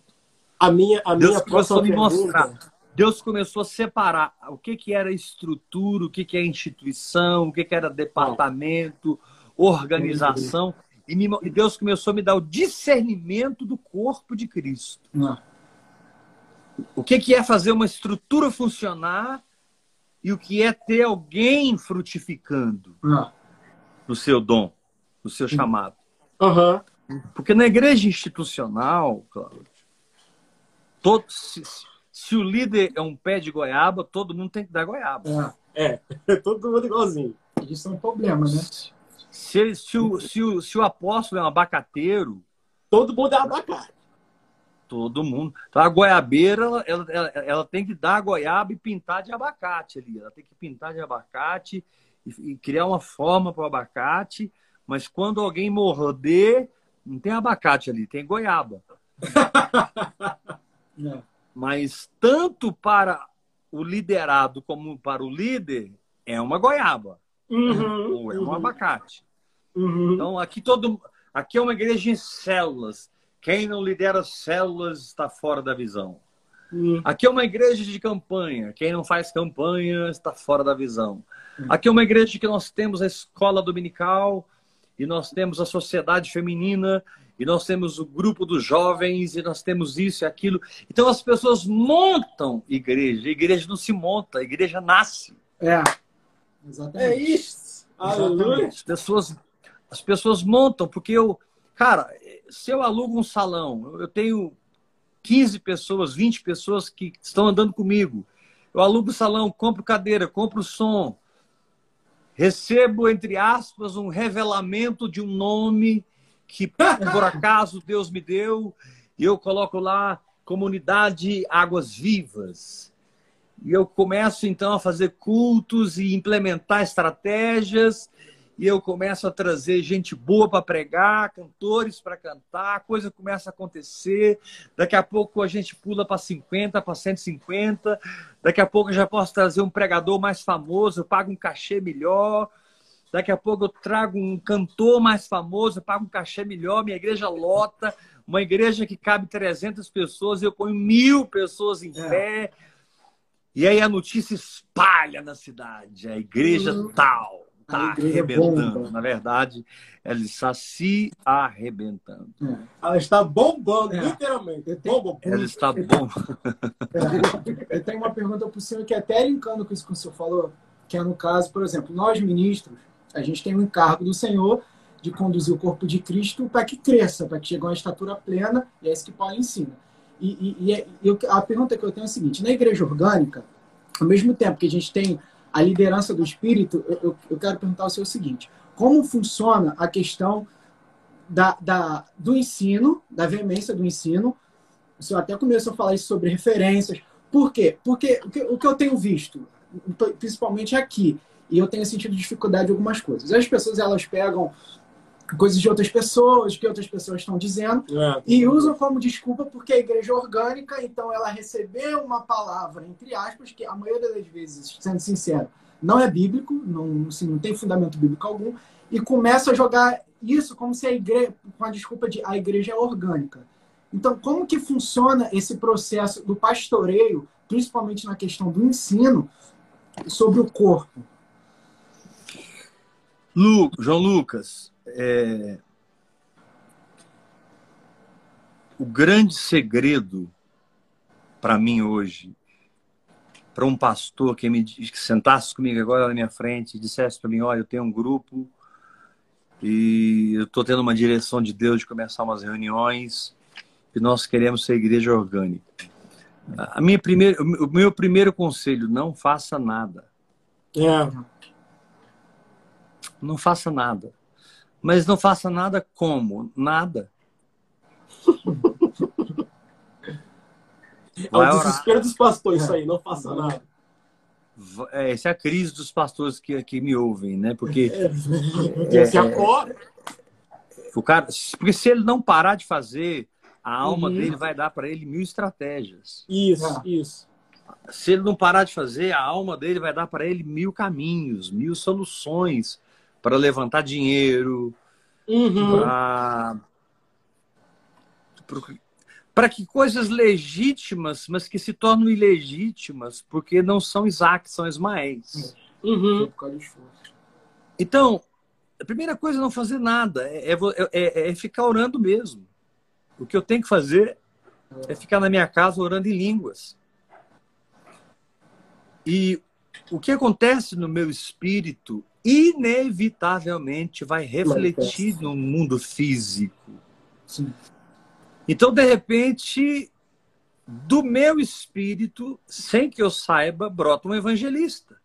A minha, a Deus minha começou a me mostrar. pergunta- Deus começou a separar o que, que era estrutura, o que, que é instituição, o que, que era departamento, organização. E, me- e Deus começou a me dar o discernimento do corpo de Cristo. Ah, O que, que é fazer uma estrutura funcionar e o que é ter alguém frutificando ah, no seu dom, no seu chamado. Aham. Porque na igreja institucional, Cláudio, todo, se, se o líder é um pé de goiaba, todo mundo tem que dar goiaba. é. É, todo mundo igualzinho. Isso é um problema, né? Se, ele- se, o, se, o, se o apóstolo é um abacateiro, Todo mundo é abacate. todo mundo. Então a goiabeira, ela, ela, ela, tem que dar a goiaba e pintar de abacate ali. Ela tem que pintar de abacate e, e criar uma forma para o abacate. Mas quando alguém morder, não tem abacate ali, tem goiaba. É. Mas tanto para o liderado como para o líder, é uma goiaba Uhum, ou é um abacate. uhum. Então, aqui todo aqui é uma igreja em células. Quem não lidera células está fora da visão. Uhum. Aqui é uma igreja de campanha. Quem não faz campanha está fora da visão. Aqui é uma igreja que nós temos a escola dominical e nós temos a sociedade feminina e nós temos o grupo dos jovens e nós temos isso e aquilo. Então as pessoas montam igreja. A igreja não se monta, a igreja nasce. É. Exatamente. É isso. Aleluia. As pessoas, as pessoas montam, porque eu, cara, se eu alugo um salão, eu tenho 15 pessoas, 20 pessoas que estão andando comigo. Eu alugo o salão, compro cadeira, compro som, recebo, entre aspas, um revelamento de um nome que por acaso Deus me deu, e eu coloco lá comunidade Águas Vivas. E eu começo então a fazer cultos e implementar estratégias, e eu começo a trazer gente boa para pregar, cantores para cantar, a coisa começa a acontecer. Daqui a pouco a gente pula para 50, para 150. Daqui a pouco eu já posso trazer um pregador mais famoso, eu pago um cachê melhor. Daqui a pouco eu trago um cantor mais famoso, eu pago um cachê melhor, minha igreja lota, uma igreja que cabe 300 pessoas, eu ponho mil pessoas em É. E aí a notícia espalha na cidade, a igreja Hum. tal está A igreja arrebentando. bomba. Na verdade, ela está se arrebentando. É. Ela está bombando, É. literalmente. Tenho- Bomba. Ela está bom. É. Eu tenho uma pergunta para o senhor que é até linkando com isso que o senhor falou, que é no caso, por exemplo, nós ministros, a gente tem o encargo do Senhor de conduzir o corpo de Cristo para que cresça, para que chegue a uma estatura plena, e é isso que Paulo ensina. E, e- e é- eu- a pergunta que eu tenho é a seguinte: na igreja orgânica, ao mesmo tempo que a gente tem a liderança do Espírito, eu, eu- quero perguntar ao senhor o seguinte: como funciona a questão da, da- do ensino, da veemência do ensino? O senhor até começou a falar isso sobre referências. Por quê? Porque o que, o que eu tenho visto, principalmente aqui, e eu tenho sentido dificuldade em algumas coisas. As pessoas elas pegam coisas de outras pessoas, que outras pessoas estão dizendo, É. e usam como desculpa porque a igreja é orgânica, então ela recebeu uma palavra, entre aspas, que a maioria das vezes, sendo sincero, não é bíblico, não, assim, não tem fundamento bíblico algum, e começa a jogar isso como se a igreja, com a desculpa de a igreja é orgânica. Então, como que funciona esse processo do pastoreio, principalmente na questão do ensino, sobre o corpo? Lu, João Lucas, é, o grande segredo para mim hoje, para um pastor que me que sentasse comigo agora na minha frente e dissesse para mim, olha, eu tenho um grupo e eu estou tendo uma direção de Deus de começar umas reuniões e nós queremos ser igreja orgânica. A minha primeira, o meu primeiro conselho, não faça nada. É. Não faça nada. Mas não faça nada como? Nada. É o desespero dos pastores isso aí, não faça nada. É, essa é a crise dos pastores que, que me ouvem, né? Porque. É, é, acorda. O cara, porque se ele não parar de fazer, a alma uhum. dele vai dar para ele mil estratégias. Isso, ah. isso. Se ele não parar de fazer, a alma dele vai dar para ele mil caminhos, mil soluções para levantar dinheiro, uhum. para que coisas legítimas, mas que se tornam ilegítimas, porque não são Isaac, são Ismaéis. Uhum. Então, a primeira coisa é não fazer nada, é, é, é, é, ficar orando mesmo. O que eu tenho que fazer é ficar na minha casa orando em línguas. E o que acontece no meu espírito, inevitavelmente, vai refletir no mundo físico. Sim. Então, de repente, do meu espírito, sem que eu saiba, brota um evangelista.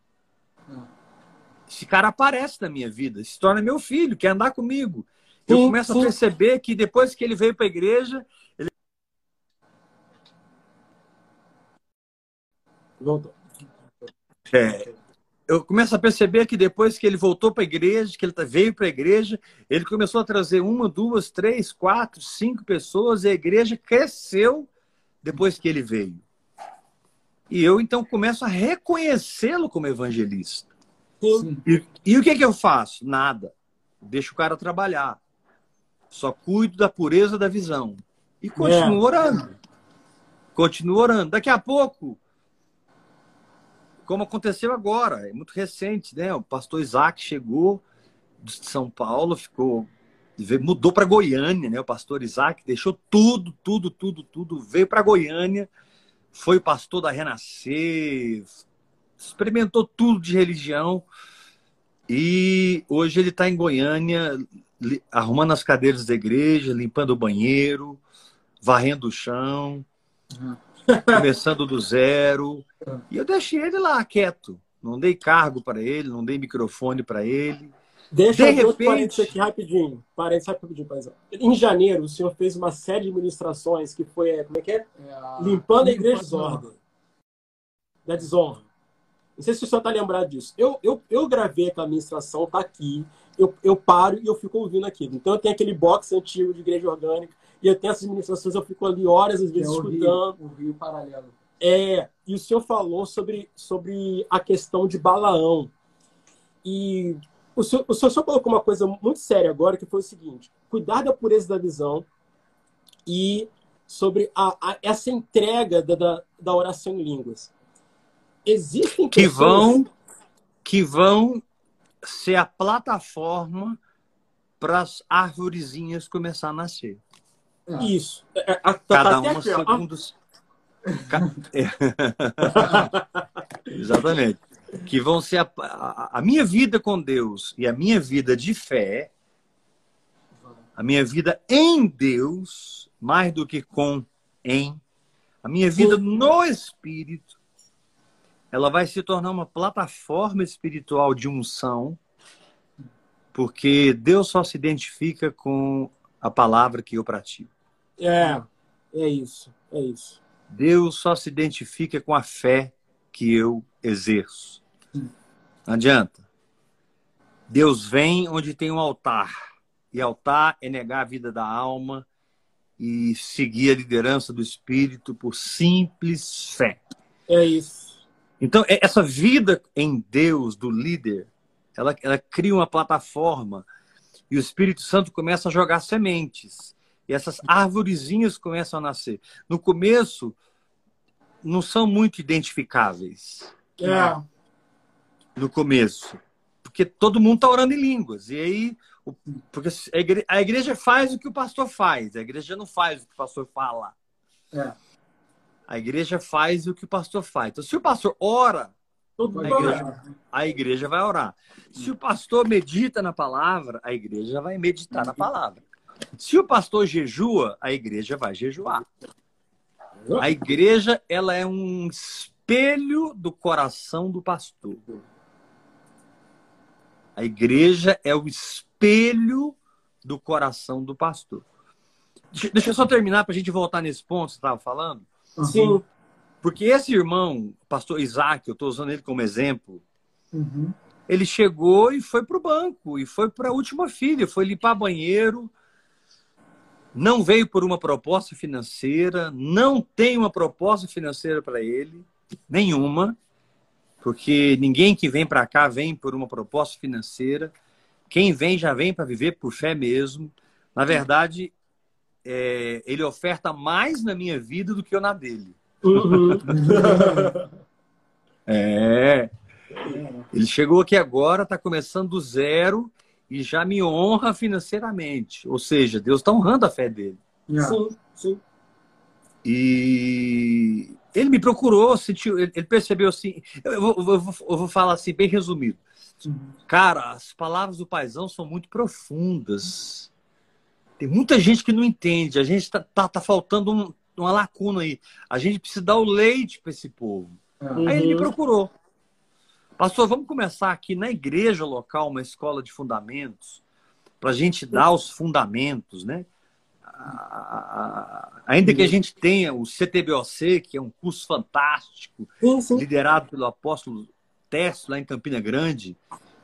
Esse cara aparece na minha vida, se torna meu filho, quer andar comigo. Eu começo a perceber que depois que ele veio para a igreja, ele. Voltou. É, eu começo a perceber que depois que ele voltou para a igreja, que ele tá, veio para a igreja, ele começou a trazer uma, duas, três, quatro, cinco pessoas e a igreja cresceu depois que ele veio. E eu então começo a reconhecê-lo como evangelista. E, e, o que, que eu faço? Nada. Deixo o cara trabalhar. Só cuido da pureza da visão. E continuo é. orando. Continuo orando. Daqui a pouco, como aconteceu agora, é muito recente, né? O pastor Isaac chegou de São Paulo, ficou mudou para Goiânia, né? O pastor Isaac deixou tudo, tudo, tudo, tudo, veio para Goiânia, foi pastor da Renascer, experimentou tudo de religião e hoje ele está em Goiânia, arrumando as cadeiras da igreja, limpando o banheiro, varrendo o chão, uhum. Começando do zero. E eu deixei ele lá quieto. Não dei cargo para ele, não dei microfone para ele. Deixa de eu repente... parênteses aqui rapidinho. Parênteses rapidinho, paizão. Em janeiro, o senhor fez uma série de ministrações que foi, como é que é? é a... Limpando a igreja desordem. Da desonra. Não sei se o senhor está lembrado disso. Eu, eu, eu gravei aquela ministração, tá aqui. Eu, eu paro e eu fico ouvindo aquilo. Então eu tenho aquele box antigo de igreja orgânica e eu tenho essas ministrações, eu fico ali horas, às vezes, é escutando. O Rio Paralelo. É, e o senhor falou sobre, sobre a questão de Balaão. E o senhor, o senhor só colocou uma coisa muito séria agora, que foi o seguinte: cuidar da pureza da visão e sobre a, a, essa entrega da, da, da oração em línguas existem que vão que vão ser a plataforma para as árvorezinhas começar a nascer. Isso. É, é, a, tá Cada uma aqui, segundo. Exatamente. Que vão ser a, a, a minha vida com Deus e a minha vida de fé, a minha vida em Deus, mais do que com em, a minha vida no Espírito, ela vai se tornar uma plataforma espiritual de unção, porque Deus só se identifica com a palavra que eu pratico. É, é isso, é isso. Deus só se identifica com a fé que eu exerço. Não adianta. Deus vem onde tem um altar. E altar é negar a vida da alma e seguir a liderança do Espírito por simples fé. É isso. Então, é, essa vida em Deus do líder, ela, ela cria uma plataforma e o Espírito Santo começa a jogar sementes. E essas árvorezinhas começam a nascer. No começo, não são muito identificáveis. É. No começo. Porque todo mundo está orando em línguas. E aí, porque a igreja, a igreja, faz o que o pastor faz. A igreja não faz o que o pastor fala. É. A igreja faz o que o pastor faz. Então, se o pastor ora, a igreja, a igreja vai orar. Se o pastor medita na palavra, a igreja vai meditar na palavra. Se o pastor jejua, a igreja vai jejuar. A igreja, ela é um espelho do coração do pastor. A igreja é o espelho do coração do pastor. Deixa eu só terminar para a gente voltar nesse ponto que você estava falando. Sim. Porque esse irmão, pastor Isaac, eu estou usando ele como exemplo, Uhum. ele chegou e foi para o banco, e foi para a última filha, foi limpar banheiro, não veio por uma proposta financeira, não tem uma proposta financeira para ele, nenhuma, porque ninguém que vem para cá vem por uma proposta financeira. Quem vem já vem para viver por fé mesmo. Na verdade, é, ele oferta mais na minha vida do que eu na dele. Uhum. É. Ele chegou aqui agora, está começando do zero e já me honra financeiramente. Ou seja, Deus está honrando a fé dele. Yeah. Sim, sim. E ele me procurou, sentiu, ele percebeu assim. Eu vou, eu vou- eu vou falar assim, bem resumido. Uhum. Cara, as palavras do paizão são muito profundas. Tem muita gente que não entende. A gente tá, tá, tá faltando um- uma lacuna aí. A gente precisa dar o leite para esse povo. Yeah. Aí ele me Uhum. procurou. Pastor, vamos começar aqui na igreja local, uma escola de fundamentos, para a gente dar os fundamentos, né? A- a- Ainda que a gente tenha o CTBOC, que é um curso fantástico, Sim, sim. liderado pelo apóstolo Tércio, lá em Campina Grande.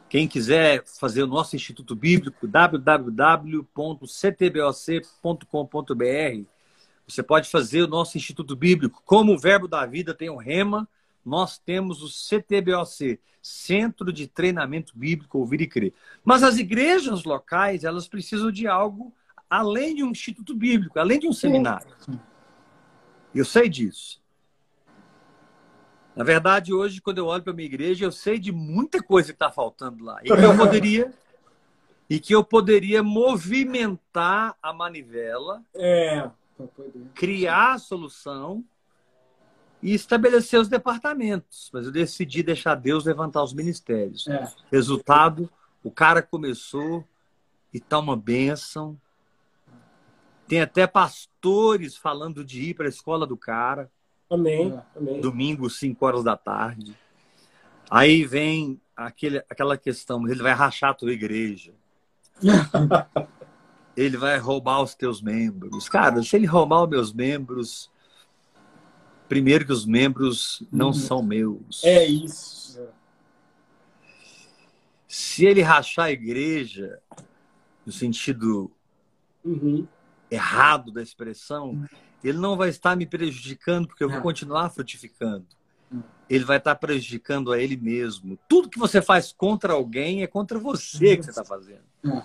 Quem quiser fazer o nosso Instituto Bíblico, www.ctboc.com.br, você pode fazer o nosso Instituto Bíblico. Como o Verbo da Vida tem o Rema, nós temos o CTBOC, Centro de Treinamento Bíblico Ouvir e Crer. Mas as igrejas locais, elas precisam de algo além de um Instituto Bíblico, além de um seminário. Eu sei disso. Na verdade, hoje, quando eu olho para minha igreja, eu sei de muita coisa que está faltando lá. E que eu poderia, e que eu poderia movimentar a manivela, É. Criar a solução e estabelecer os departamentos. Mas eu decidi deixar Deus levantar os ministérios. É. Resultado, o cara começou e tá uma bênção. Tem até pastores falando de ir para a escola do cara. Amém. Amém. domingo, 5 horas da tarde. Aí vem aquele, aquela questão, ele vai rachar a tua igreja. Ele vai roubar os teus membros. Cara, se ele roubar os meus membros, primeiro que os membros não Uhum. são meus. É isso. Se ele rachar a igreja, no sentido Uhum. errado da expressão, ele não vai estar me prejudicando, porque eu vou É. continuar frutificando. Hum. Ele vai estar prejudicando a ele mesmo. Tudo que você faz contra alguém é contra você que você está fazendo. É.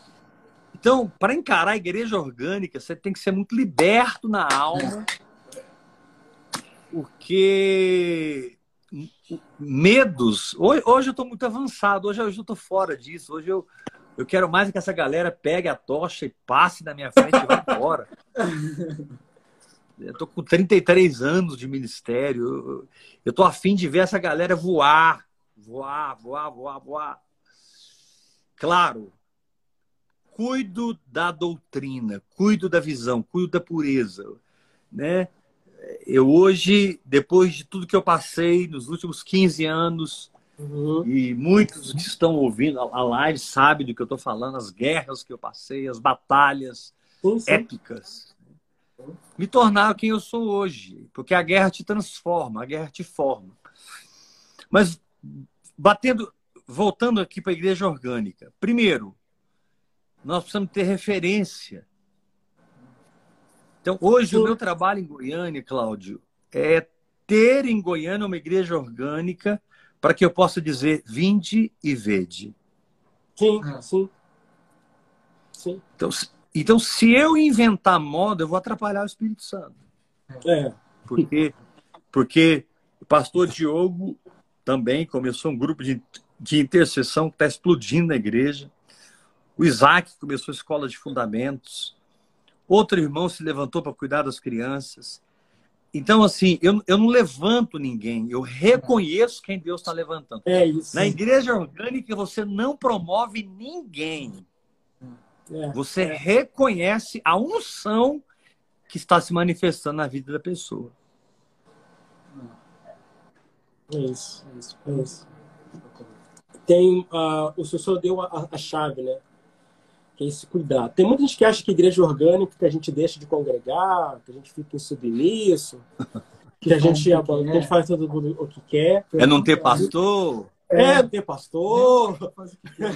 Então, para encarar a igreja orgânica, você tem que ser muito liberto na alma, porque medos. Hoje, hoje eu estou muito avançado, hoje, hoje eu estou fora disso. Hoje eu, eu quero mais que essa galera pegue a tocha e passe na minha frente e vá embora. Eu tô com 33 anos de ministério. Eu, tô afim de ver essa galera voar. Voar, voar, voar, voar. Claro, cuido da doutrina, cuido da visão, cuido da pureza. Né? Eu hoje, depois de tudo que eu passei nos últimos 15 anos, Uhum. e muitos que estão ouvindo a live sabem do que eu estou falando, as guerras que eu passei, as batalhas, Sim, sim. épicas. Me tornar quem eu sou hoje. Porque a guerra te transforma, a guerra te forma. Mas, batendo, voltando aqui para a igreja orgânica. Primeiro, nós precisamos ter referência. Então, hoje, o meu trabalho em Goiânia, Cláudio, é ter em Goiânia uma igreja orgânica para que eu possa dizer: vinde e vede. Sim, É. sim. Sim. Então, se- então, se eu inventar moda, eu vou atrapalhar o Espírito Santo. É. Porque, porque o pastor Diogo também começou um grupo de, de intercessão que está explodindo na igreja. O Isaac começou a escola de fundamentos. Outro irmão se levantou para cuidar das crianças. Então, assim, eu, eu não levanto ninguém, eu reconheço quem Deus está levantando. É isso. Na igreja orgânica, você não promove ninguém. É, você é. reconhece a unção que está se manifestando na vida da pessoa. É isso, é isso, é isso. Tem, uh, o senhor deu a, a, chave, né? Que é esse cuidado. Tem muita gente que acha que igreja orgânica que a gente deixa de congregar, que a gente fica insubmisso, que a gente, a, a gente faz todo mundo o que quer. É não ter pastor? É, não ter pastor,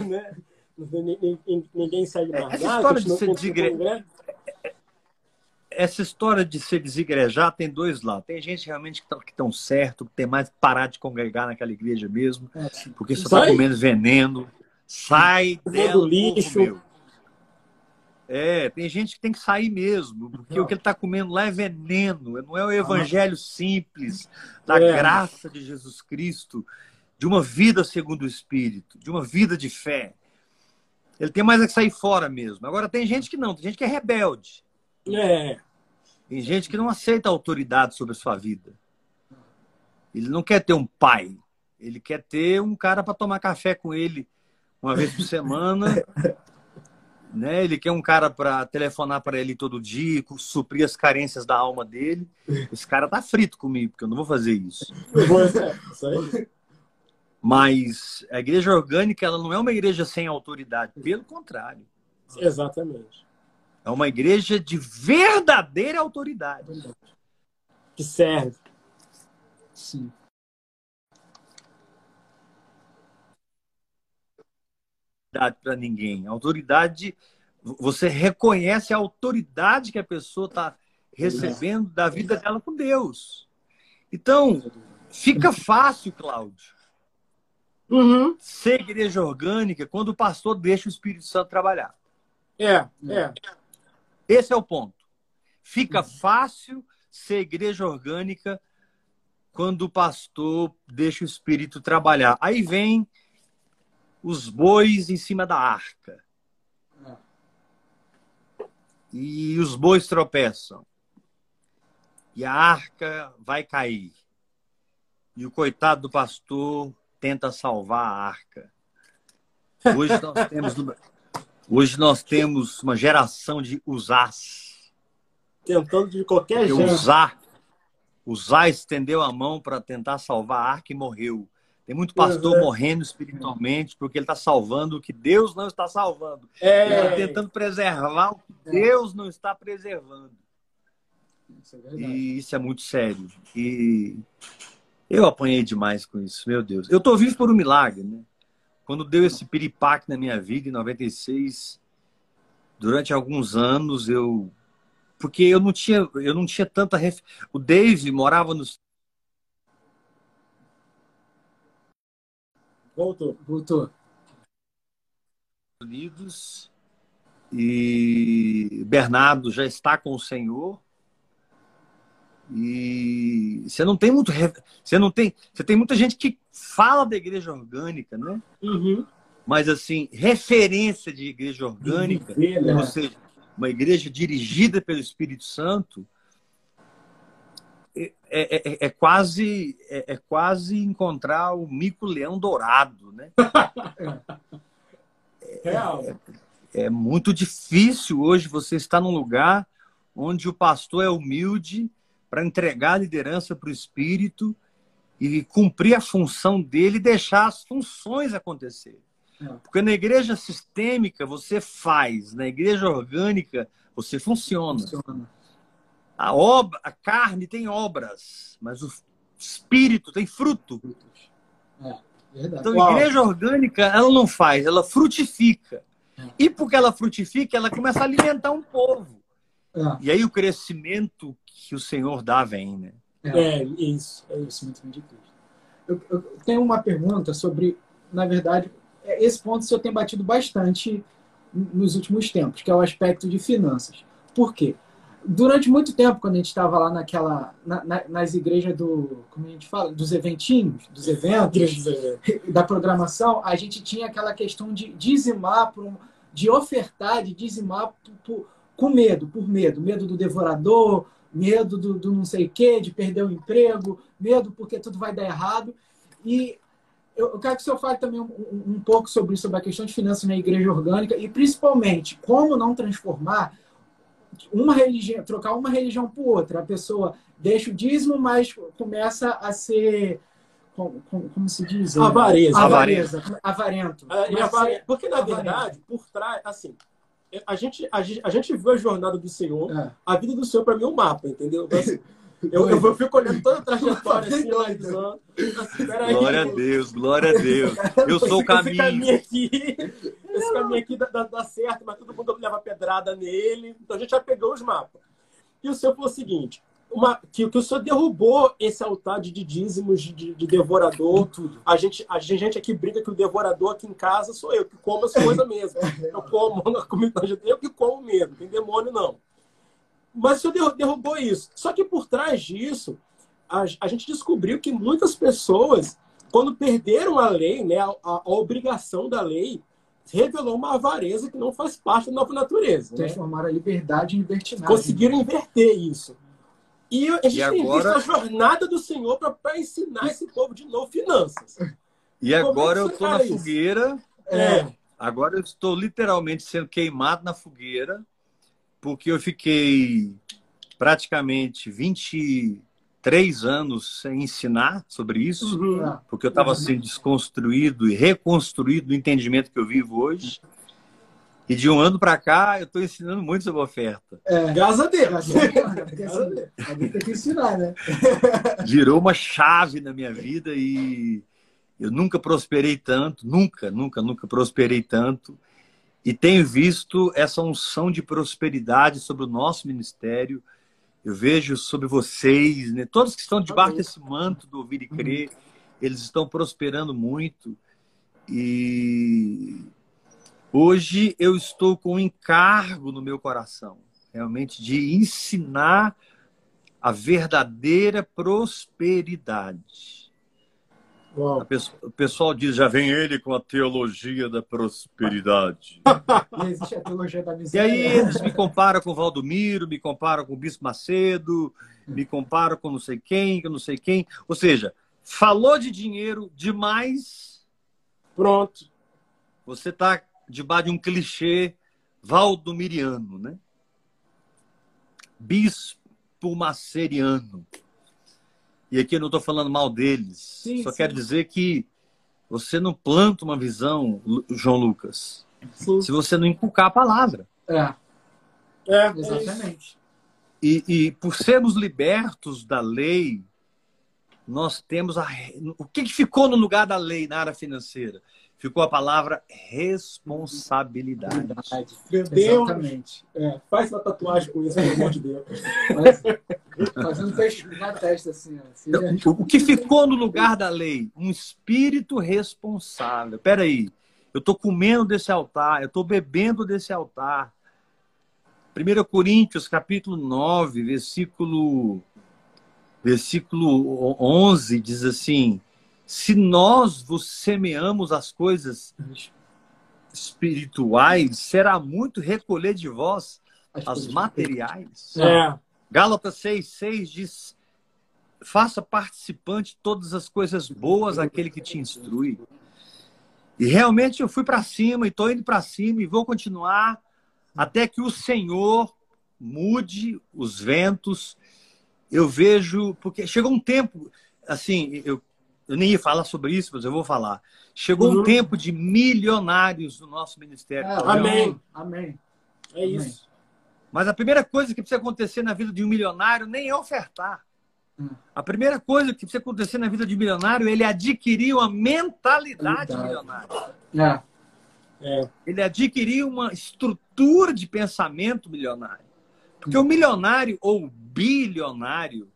né? Ninguém sai de mais Essa história de ser desigre essa história de ser desigrejado tem dois lados. Tem gente realmente que estão tá, certo, que tem mais que parar de congregar naquela igreja mesmo, é, porque só está comendo veneno. Sai dela, do lixo. É, tem gente que tem que sair mesmo, porque não. o que ele está comendo lá é veneno, não é o evangelho simples da é. graça de Jesus Cristo, de uma vida segundo o Espírito, de uma vida de fé. Ele tem mais é que sair fora mesmo. Agora, tem gente que não, tem gente que é rebelde. É. Tem gente que não aceita autoridade sobre a sua vida. Ele não quer ter um pai. Ele quer ter um cara para tomar café com ele uma vez por semana. Né? Ele quer um cara para telefonar para ele todo dia, suprir as carências da alma dele. Esse cara tá frito comigo, porque eu não vou fazer isso. Mas a igreja orgânica ela não é uma igreja sem autoridade, pelo contrário. Exatamente. É uma igreja de verdadeira autoridade. Que serve. Sim. Para ninguém. autoridade, você reconhece a autoridade que a pessoa está recebendo da vida dela com Deus. Então, fica fácil, Cláudio. Uhum. Ser igreja orgânica quando o pastor deixa o Espírito Santo trabalhar. É, é. Esse é o ponto. Fica uhum. fácil ser igreja orgânica quando o pastor deixa o espírito trabalhar. Aí vem os bois em cima da arca. E os bois tropeçam. E a arca vai cair. E o coitado do pastor tenta salvar a arca. Hoje nós temos Hoje nós temos uma geração de usás. Tentando de qualquer jeito. Usar. Usar estendeu a mão para tentar salvar a arca e morreu. Tem muito pastor é. morrendo espiritualmente porque ele está salvando o que Deus não está salvando. É. Ele está tentando preservar o que é. Deus não está preservando. Isso é e isso é muito sério. E eu apanhei demais com isso, meu Deus. Eu estou vivo por um milagre, né? Quando deu esse piripaque na minha vida, em 96, durante alguns anos eu. Porque eu não tinha, eu não tinha tanta. Ref... O Dave morava nos. Voltou, voltou. Unidos e Bernardo já está com o Senhor. E você não tem muito. Você não tem. Você tem muita gente que fala da igreja orgânica, né? Uhum. Mas assim, referência de igreja orgânica, uhum. ou seja, uma igreja dirigida pelo Espírito Santo, é, é, é, é quase é, é, quase encontrar o mico leão dourado, né? Real. É, é muito difícil hoje você estar num lugar onde o pastor é humilde para entregar a liderança para o Espírito e cumprir a função dele e deixar as funções acontecer. Porque na igreja sistêmica você faz, na igreja orgânica você funciona. funciona. A, obra, a carne tem obras, mas o espírito tem fruto. É, então, a igreja orgânica, ela não faz, ela frutifica. É. E porque ela frutifica, ela começa a alimentar um povo. É. E aí o crescimento que o Senhor dá vem, né? É, é isso. É isso, muito bem difícil. Eu, eu tenho uma pergunta sobre, na verdade, esse ponto o tem batido bastante nos últimos tempos, que é o aspecto de finanças. Por quê? Durante muito tempo, quando a gente estava lá naquela, na, na, nas igrejas do, como a gente fala, dos eventinhos, dos eventos, da programação, a gente tinha aquela questão de dizimar, um, de ofertar, de dizimar por, por, com medo, por medo, medo do devorador, medo do, do não sei o quê, de perder o emprego, medo porque tudo vai dar errado. E eu, quero que o senhor fale também um, um, um pouco sobre, sobre a questão de finanças na igreja orgânica e, principalmente, como não transformar uma religião, trocar uma religião por outra. A pessoa deixa o dízimo, mas começa a ser. Como, como, se diz? Avareza. Avareza. Avarento. É, porque, na verdade, por trás, assim, a gente, a, gente, a gente viu a jornada do Senhor, é. a vida do Senhor, para mim, é um mapa, entendeu? Então, assim, eu, eu, eu, fico olhando toda a trajetória, assim, analisando. Assim, glória a Deus, glória a Deus. Eu sou o caminho. Esse caminho aqui, esse caminho aqui dá, dá, dá, certo, mas todo mundo leva pedrada nele. Então a gente já pegou os mapas. E o Senhor falou o seguinte: uma, que, que o Senhor derrubou esse altar de dízimos de, de devorador. Tudo. A gente, a gente aqui brinca que o devorador aqui em casa sou eu, que como as coisas mesmo. Eu como na comida, eu que como mesmo, não tem demônio não. Mas o Senhor derrubou isso. Só que por trás disso, a, a gente descobriu que muitas pessoas, quando perderam a lei, né, a, a, obrigação da lei, revelou uma avareza que não faz parte da nova natureza. Né? Transformaram a liberdade em libertinagem. Conseguiram inverter isso. E a gente e tem agora... visto a jornada do Senhor para ensinar esse povo de novo finanças. E agora é eu estou na isso? fogueira. É. Agora eu estou literalmente sendo queimado na fogueira porque eu fiquei praticamente 23 anos sem ensinar sobre isso, uhum. Porque eu estava sendo desconstruído e reconstruído no entendimento que eu vivo hoje. E de um ano para cá, eu estou ensinando muito sobre oferta. É, graças a Deus. Alguém tem que ensinar, né? Virou uma chave na minha vida e eu nunca prosperei tanto, nunca, nunca, nunca prosperei tanto e tenho visto essa unção de prosperidade sobre o nosso ministério. Eu vejo sobre vocês, né? todos que estão debaixo desse manto do ouvir e crer, eles estão prosperando muito. E hoje eu estou com um encargo no meu coração, realmente, de ensinar a verdadeira prosperidade. Pessoa, o pessoal diz, já vem ele com a teologia da prosperidade. e existe a teologia da miséria. E aí eles me comparam com o Valdomiro, me comparam com o Bispo Macedo, me comparam com não sei quem, com não sei quem. Ou seja, falou de dinheiro demais, pronto. Você está debaixo de um clichê valdomiriano, né? Bispo maceriano. E aqui eu não estou falando mal deles. Sim, Só sim. quero dizer que você não planta uma visão, João Lucas, sim. se você não inculcar a palavra. É. É, exatamente. E, e por sermos libertos da lei, nós temos a. O que, que ficou no lugar da lei na área financeira? Ficou a palavra responsabilidade. Meu Deus! Exatamente. É, faz uma tatuagem com isso, pelo amor de Deus. Mas, fazendo peixe na testa, assim. assim o, o que ficou no lugar da lei? Um espírito responsável. Peraí, eu estou comendo desse altar, eu estou bebendo desse altar. 1 Coríntios, capítulo 9, versículo, versículo 11, diz assim se nós vos semeamos as coisas espirituais, será muito recolher de vós as materiais. É. Gálatas 6, 6 diz: faça participante todas as coisas boas aquele que te instrui. E realmente eu fui para cima e estou indo para cima e vou continuar até que o Senhor mude os ventos. Eu vejo, porque chegou um tempo, assim, eu eu nem ia falar sobre isso, mas eu vou falar. Chegou uhum. um tempo de milionários no nosso ministério. É, amém. Amém. É amém. isso. Mas a primeira coisa que precisa acontecer na vida de um milionário nem é ofertar. Hum. A primeira coisa que precisa acontecer na vida de um milionário é ele adquirir uma mentalidade milionária. É. É. Ele adquirir uma estrutura de pensamento milionário. Porque hum. o milionário ou bilionário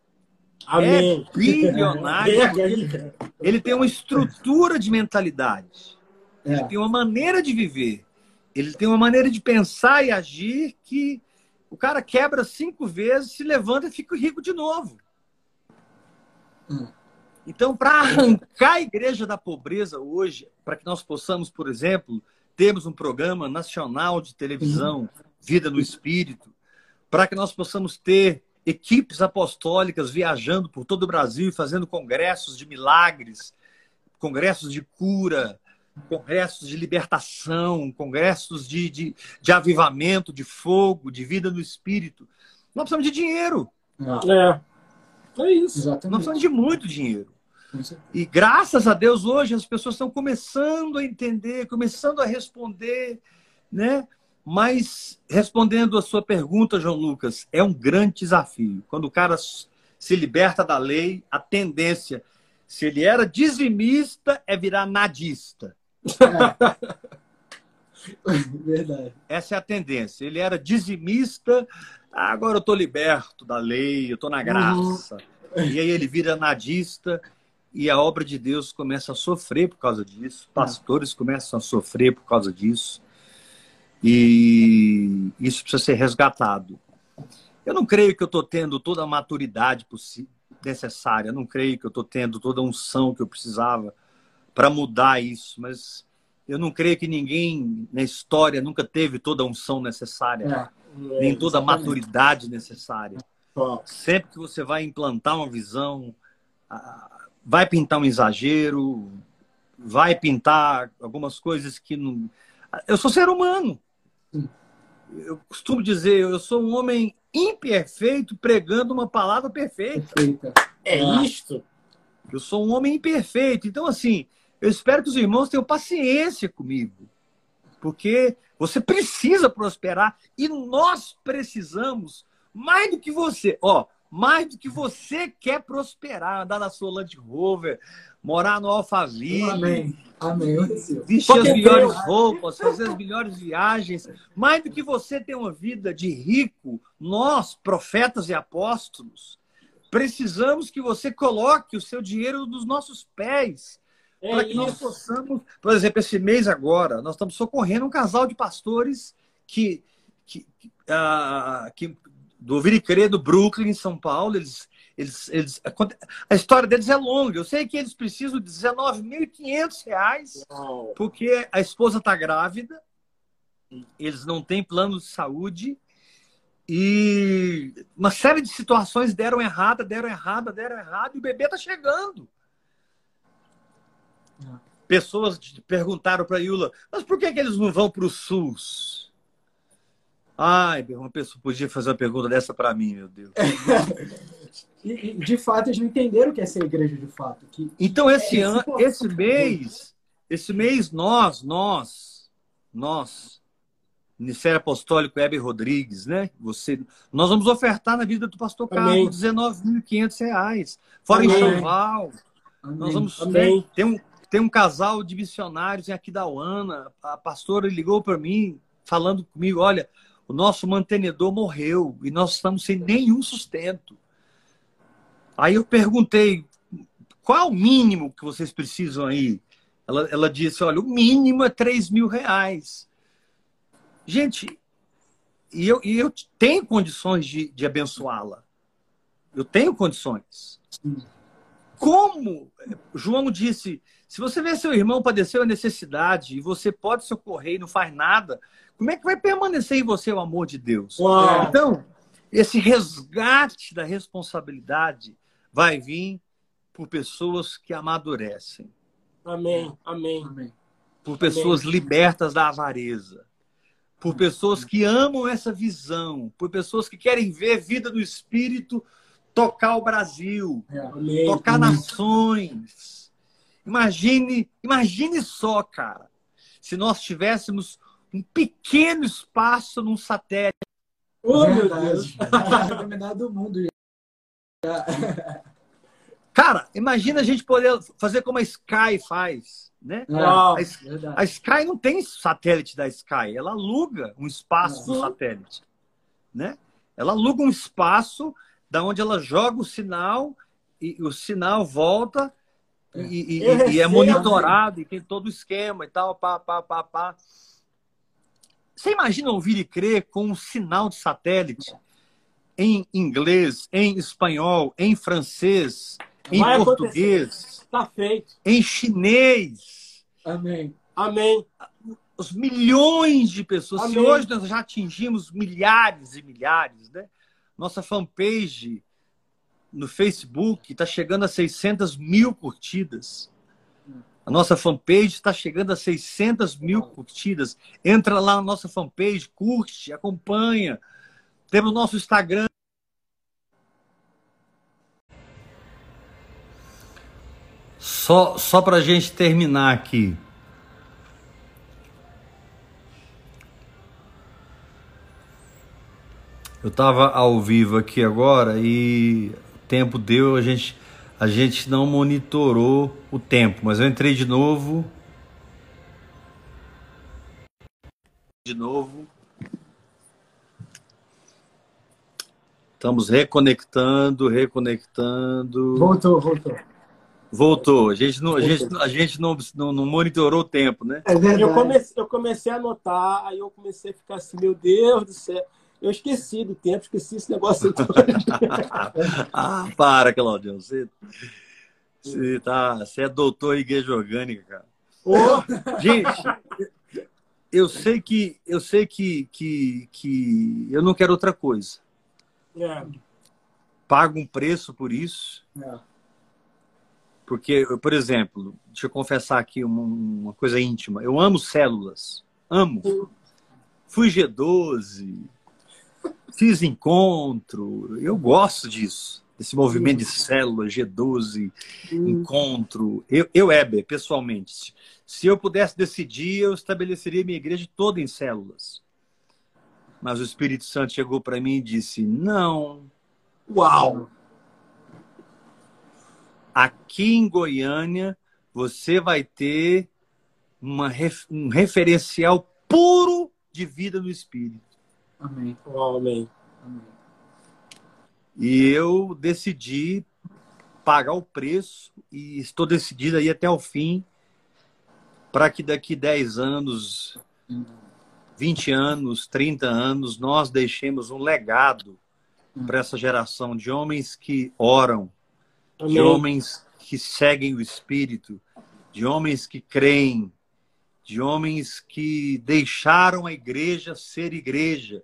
Amém. é bilionário. ele tem uma estrutura de mentalidade. É. Ele tem uma maneira de viver. Ele tem uma maneira de pensar e agir que o cara quebra cinco vezes, se levanta e fica rico de novo. Hum. Então, para arrancar a igreja da pobreza hoje, para que nós possamos, por exemplo, termos um programa nacional de televisão, uhum. Vida no Espírito, para que nós possamos ter equipes apostólicas viajando por todo o Brasil e fazendo congressos de milagres, congressos de cura, congressos de libertação, congressos de, de, de avivamento, de fogo, de vida no espírito. Nós precisamos de dinheiro. É. É isso. Exatamente. Nós precisamos de muito dinheiro. E graças a Deus hoje as pessoas estão começando a entender, começando a responder, né? Mas respondendo a sua pergunta, João Lucas, é um grande desafio. Quando o cara se liberta da lei, a tendência, se ele era dizimista, é virar nadista. É. Verdade. Essa é a tendência. Ele era dizimista, agora eu estou liberto da lei, eu estou na graça. Uhum. E aí ele vira nadista e a obra de Deus começa a sofrer por causa disso, pastores começam a sofrer por causa disso, e isso precisa ser resgatado. Eu não creio que eu estou tendo toda a maturidade necessária, eu não creio que eu estou tendo toda a unção que eu precisava para mudar isso, mas eu não creio que ninguém na história nunca teve toda a unção necessária, é, nem toda a maturidade necessária. Sempre que você vai implantar uma visão, vai pintar um exagero, vai pintar algumas coisas que não. Eu sou ser humano. Eu costumo dizer, eu sou um homem imperfeito pregando uma palavra perfeita. perfeita. É isto. Eu sou um homem imperfeito. Então, assim, eu espero que os irmãos tenham paciência comigo. Porque você precisa prosperar e nós precisamos mais do que você. Ó, mais do que você quer prosperar, andar na sua Land Rover, morar no Alphaville. Amém. Amém. Vestir as melhores roupas, fazer as melhores viagens. Mais do que você ter uma vida de rico, nós, profetas e apóstolos, precisamos que você coloque o seu dinheiro nos nossos pés. É para que isso. nós possamos, por exemplo, esse mês agora, nós estamos socorrendo um casal de pastores que, que, uh, que do Ouvir e Crer do Brooklyn, em São Paulo. Eles, eles, eles, a história deles é longa. Eu sei que eles precisam de R$19.500 porque a esposa está grávida, eles não têm plano de saúde e uma série de situações deram errada, deram errada, deram errado e o bebê está chegando. Pessoas perguntaram para a Yula, mas por que, que eles não vão para o SUS? Ai, uma pessoa podia fazer uma pergunta dessa para mim, meu Deus. e, de fato, eles não entenderam o que é ser igreja de fato. Que então, esse, é ano, esse mês, esse mês, nós, nós, nós, Ministério Apostólico Heber Rodrigues, né? Você, nós vamos ofertar na vida do pastor Carlos R$19.500. Fora Amém. enxoval. Nós vamos Amém. Tem, um, tem um casal de missionários em Aquidauana. A pastora ligou para mim, falando comigo: olha, o nosso mantenedor morreu e nós estamos sem nenhum sustento. Aí eu perguntei, qual é o mínimo que vocês precisam aí? Ela, ela disse, olha, o mínimo é 3 mil reais. Gente, e eu, e eu tenho condições de, de abençoá-la. Eu tenho condições. Como João disse, se você vê seu irmão padecer a necessidade e você pode socorrer e não faz nada, como é que vai permanecer em você o amor de Deus? Uau. Então, esse resgate da responsabilidade vai vir por pessoas que amadurecem. Amém, amém. Por pessoas amém. libertas da avareza. Por pessoas que amam essa visão. Por pessoas que querem ver vida do Espírito tocar o Brasil, é. amém. tocar amém. nações. Imagine, imagine só, cara, se nós tivéssemos um pequeno espaço num satélite. Oh, meu Deus! do mundo. Cara, imagina a gente poder fazer como a Sky faz, né? a, a, Sky não tem satélite da Sky, ela aluga um espaço no satélite, né? Ela aluga um espaço da onde ela joga o sinal e o sinal volta é. E, e, e, é monitorado e tem todo o esquema e tal, pá, pá, pá, pá. Você imagina ouvir e crer com um sinal de satélite em inglês, em espanhol, em francês, em Vai português, Está feito. em chinês. Amém. Amém. Os milhões de pessoas. Amém. Se hoje nós já atingimos milhares e milhares, né? Nossa fanpage no Facebook está chegando a 600 mil curtidas. A nossa fanpage está chegando a 600 mil curtidas. Entra lá na nossa fanpage, curte, acompanha. Temos nosso Instagram. Só, só para a gente terminar aqui. Eu estava ao vivo aqui agora e o tempo deu, a gente, a gente não monitorou o tempo, mas eu entrei de novo. De novo. Estamos reconectando, reconectando. Voltou, voltou. Voltou. A gente não, a gente, a gente não, não, não monitorou o tempo, né? É eu, comecei, eu comecei a anotar, aí eu comecei a ficar assim, meu Deus do céu. Eu esqueci do tempo, esqueci esse negócio todo. ah, para, Claudio. Você, você, tá, você é doutor em igreja orgânica, cara. Oh. Gente, eu sei que eu sei que, que, que eu não quero outra coisa. É. Pago um preço por isso. É. Porque, por exemplo, deixa eu confessar aqui uma, coisa íntima. Eu amo células. Amo. Fui G12, fiz encontro, eu gosto disso, desse movimento de célula, G12, encontro. Eu, eu Heber, pessoalmente, se eu pudesse decidir, eu estabeleceria minha igreja toda em células. Mas o Espírito Santo chegou para mim e disse: não. Uau! Aqui em Goiânia, você vai ter uma, um referencial puro de vida no Espírito. Amém. Oh, amém. amém. E eu decidi pagar o preço e estou decidido aí até o fim para que daqui 10 anos, 20 anos, 30 anos, nós deixemos um legado para essa geração de homens que oram, Amém. de homens que seguem o Espírito, de homens que creem, de homens que deixaram a igreja ser igreja.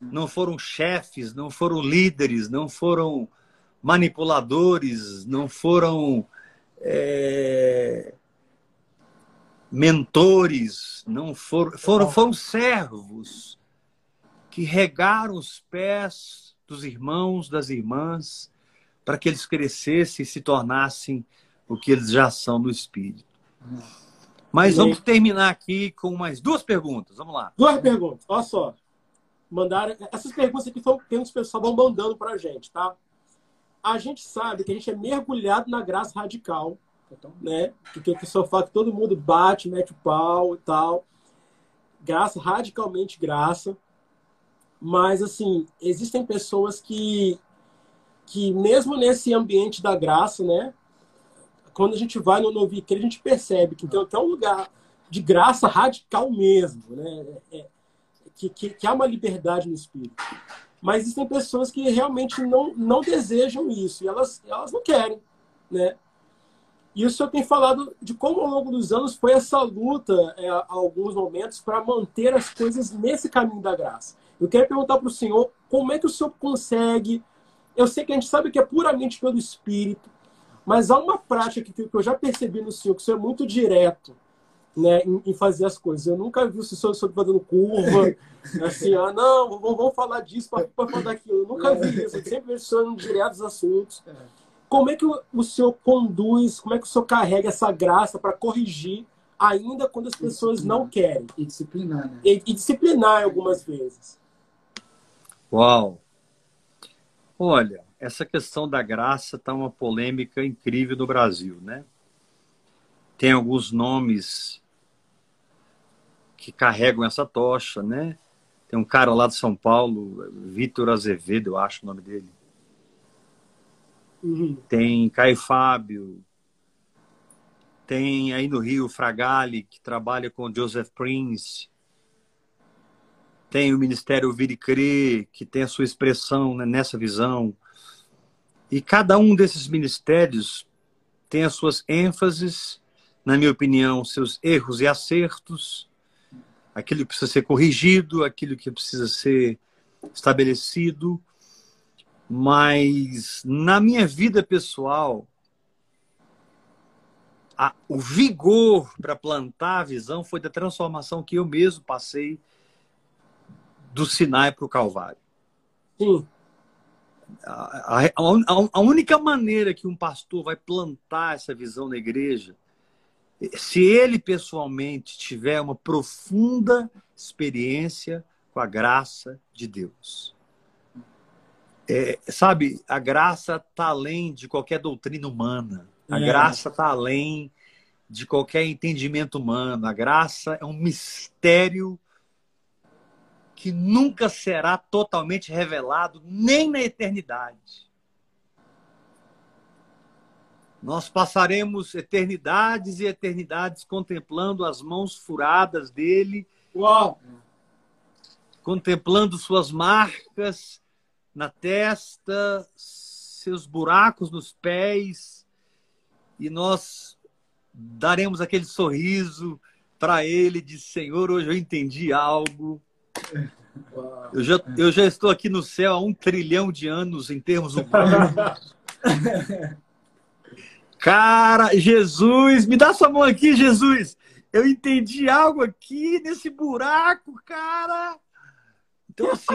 Não foram chefes, não foram líderes, não foram manipuladores, não foram é, mentores, não foram, foram, foram servos que regaram os pés dos irmãos, das irmãs, para que eles crescessem e se tornassem o que eles já são no Espírito. Mas vamos terminar aqui com mais duas perguntas. Vamos lá. Duas perguntas. Olha só. Mandaram. Essas perguntas aqui foram, tem uns pessoal vão mandando para a gente, tá? A gente sabe que a gente é mergulhado na graça radical, né? Porque o pessoal fala que todo mundo bate, mete o pau e tal. Graça, radicalmente graça. Mas, assim, existem pessoas que, que mesmo nesse ambiente da graça, né? quando a gente vai no Novo a gente percebe que tem até um lugar de graça radical mesmo, né? É, é, que, que, que, há uma liberdade no espírito. Mas existem pessoas que realmente não, não desejam isso, e elas, elas não querem, né? E o senhor tem falado de como ao longo dos anos foi essa luta, é, alguns momentos, para manter as coisas nesse caminho da graça. Eu quero perguntar para o senhor como é que o senhor consegue. Eu sei que a gente sabe que é puramente pelo espírito, mas há uma prática que, eu já percebi no senhor, que o senhor é muito direto né, em, em fazer as coisas. Eu nunca vi o senhor, o senhor fazendo curva, assim, ah, não, vamos, vamos falar disso para falar daquilo. Eu nunca vi isso. Eu sempre vejo o senhor direto aos assuntos. É. Como é que o, o senhor conduz, como é que o senhor carrega essa graça para corrigir, ainda quando as pessoas não querem? E disciplinar, né? E, e disciplinar algumas vezes. Uau! Olha, essa questão da graça está uma polêmica incrível no Brasil, né? Tem alguns nomes que carregam essa tocha, né? Tem um cara lá de São Paulo, Vitor Azevedo, eu acho o nome dele. Uhum. Tem Caio Fábio. Tem aí no Rio Fragali, que trabalha com Joseph Prince. Tem o Ministério Vire Crer, que tem a sua expressão né, nessa visão. E cada um desses ministérios tem as suas ênfases, na minha opinião, seus erros e acertos, aquilo que precisa ser corrigido, aquilo que precisa ser estabelecido. Mas na minha vida pessoal, a, o vigor para plantar a visão foi da transformação que eu mesmo passei do Sinai para o Calvário. Sim. A, a, a, única maneira que um pastor vai plantar essa visão na igreja, se ele pessoalmente tiver uma profunda experiência com a graça de Deus. É, sabe, a graça está além de qualquer doutrina humana. A é. graça está além de qualquer entendimento humano. A graça é um mistério que nunca será totalmente revelado, nem na eternidade. Nós passaremos eternidades e eternidades contemplando as mãos furadas dele, Uau. contemplando suas marcas na testa, seus buracos nos pés, e nós daremos aquele sorriso para ele de Senhor, hoje eu entendi algo. Eu já, eu já estou aqui no céu há um trilhão de anos em termos humanos. Cara, Jesus, me dá sua mão aqui, Jesus. Eu entendi algo aqui nesse buraco, cara. Então, assim,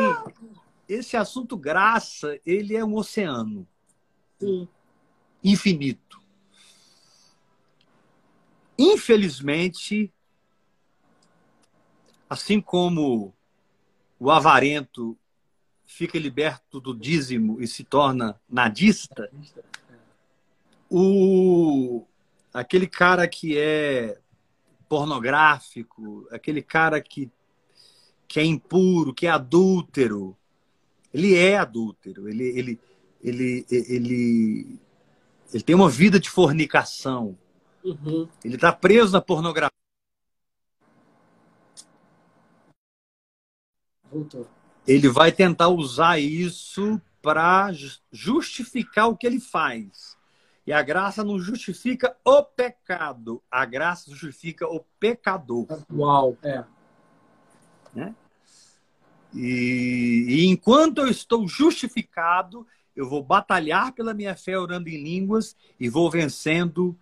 esse assunto graça, ele é um oceano. Sim. Infinito. Infelizmente, assim como o avarento fica liberto do dízimo e se torna nadista, o aquele cara que é pornográfico, aquele cara que, que é impuro, que é adúltero, ele é adúltero, ele, ele, ele, ele, ele tem uma vida de fornicação. Uhum. Ele está preso na pornografia. Voltou. Ele vai tentar usar isso para justificar o que ele faz. E a graça não justifica o pecado, a graça justifica o pecador. Uau, é. Né? E, e, enquanto eu estou justificado, eu vou batalhar pela minha fé orando em línguas e vou vencendo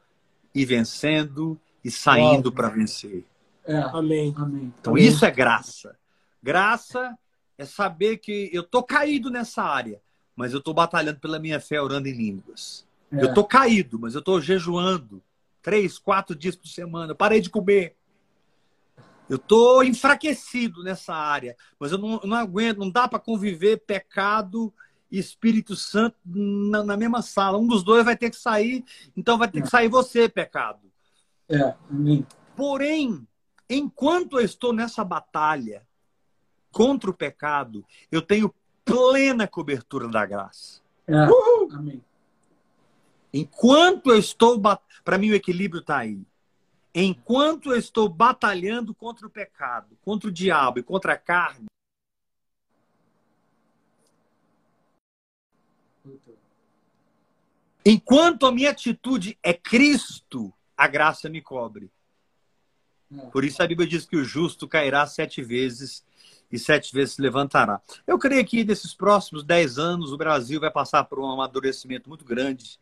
e vencendo e saindo para vencer. É. Amém. Amém. Então Amém. isso é graça. Graça é saber que eu tô caído nessa área, mas eu tô batalhando pela minha fé orando em línguas. É. Eu tô caído, mas eu tô jejuando três, quatro dias por semana. Eu parei de comer. Eu estou enfraquecido nessa área, mas eu não, não aguento, não dá para conviver pecado e Espírito Santo na, na, mesma sala. Um dos dois vai ter que sair, então vai ter que sair você, pecado. É, amém. Porém, enquanto eu estou nessa batalha contra o pecado, eu tenho plena cobertura da graça. É. Enquanto eu estou. Para mim, o equilíbrio está aí. Enquanto eu estou batalhando contra o pecado, contra o diabo e contra a carne, enquanto a minha atitude é Cristo, a graça me cobre. Por isso a Bíblia diz que o justo cairá sete vezes e sete vezes se levantará. Eu creio que nesses próximos dez anos o Brasil vai passar por um amadurecimento muito grande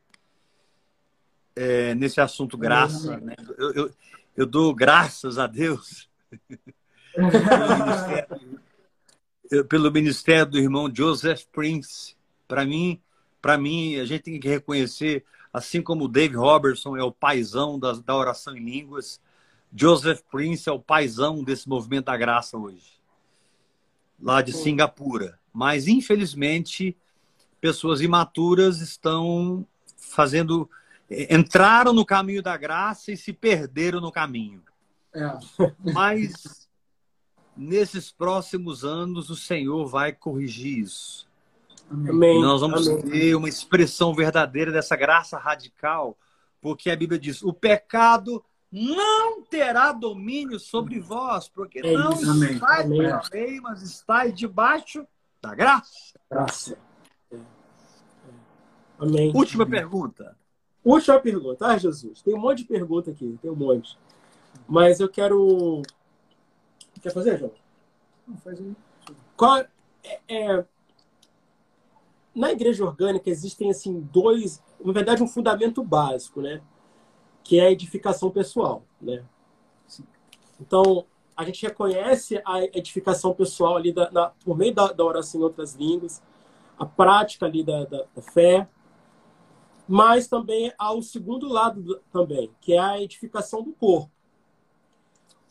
é, nesse assunto graça. Né? Eu, eu, eu, dou graças a Deus pelo, ministério, pelo, ministério, do irmão Joseph Prince. Para mim, para mim, a gente tem que reconhecer, assim como o Dave Robertson é o paizão da, da oração em línguas, Joseph Prince é o paizão desse movimento da graça hoje, lá de Singapura. Mas, infelizmente, pessoas imaturas estão fazendo entraram no caminho da graça e se perderam no caminho. É. Mas nesses próximos anos o Senhor vai corrigir isso. Amém. E nós vamos Amém. ter uma expressão verdadeira dessa graça radical, porque a Bíblia diz: o pecado não terá domínio sobre vós, porque é não estáis Amém. pela lei, mas estáis debaixo da graça. Graça. É. Amém. Última Amém. pergunta. Última pergunta. Ah, Jesus, tem um monte de pergunta aqui, tem um monte. Mas eu quero. Quer fazer, João? Não, faz aí. Qual é, é... Na igreja orgânica existem assim dois, na verdade um fundamento básico, né? que é a edificação pessoal, né? Então, a gente reconhece a edificação pessoal ali da, na, por meio da, da, oração em outras línguas, a prática ali da, da, da fé, mas também há o segundo lado do, também, que é a edificação do corpo.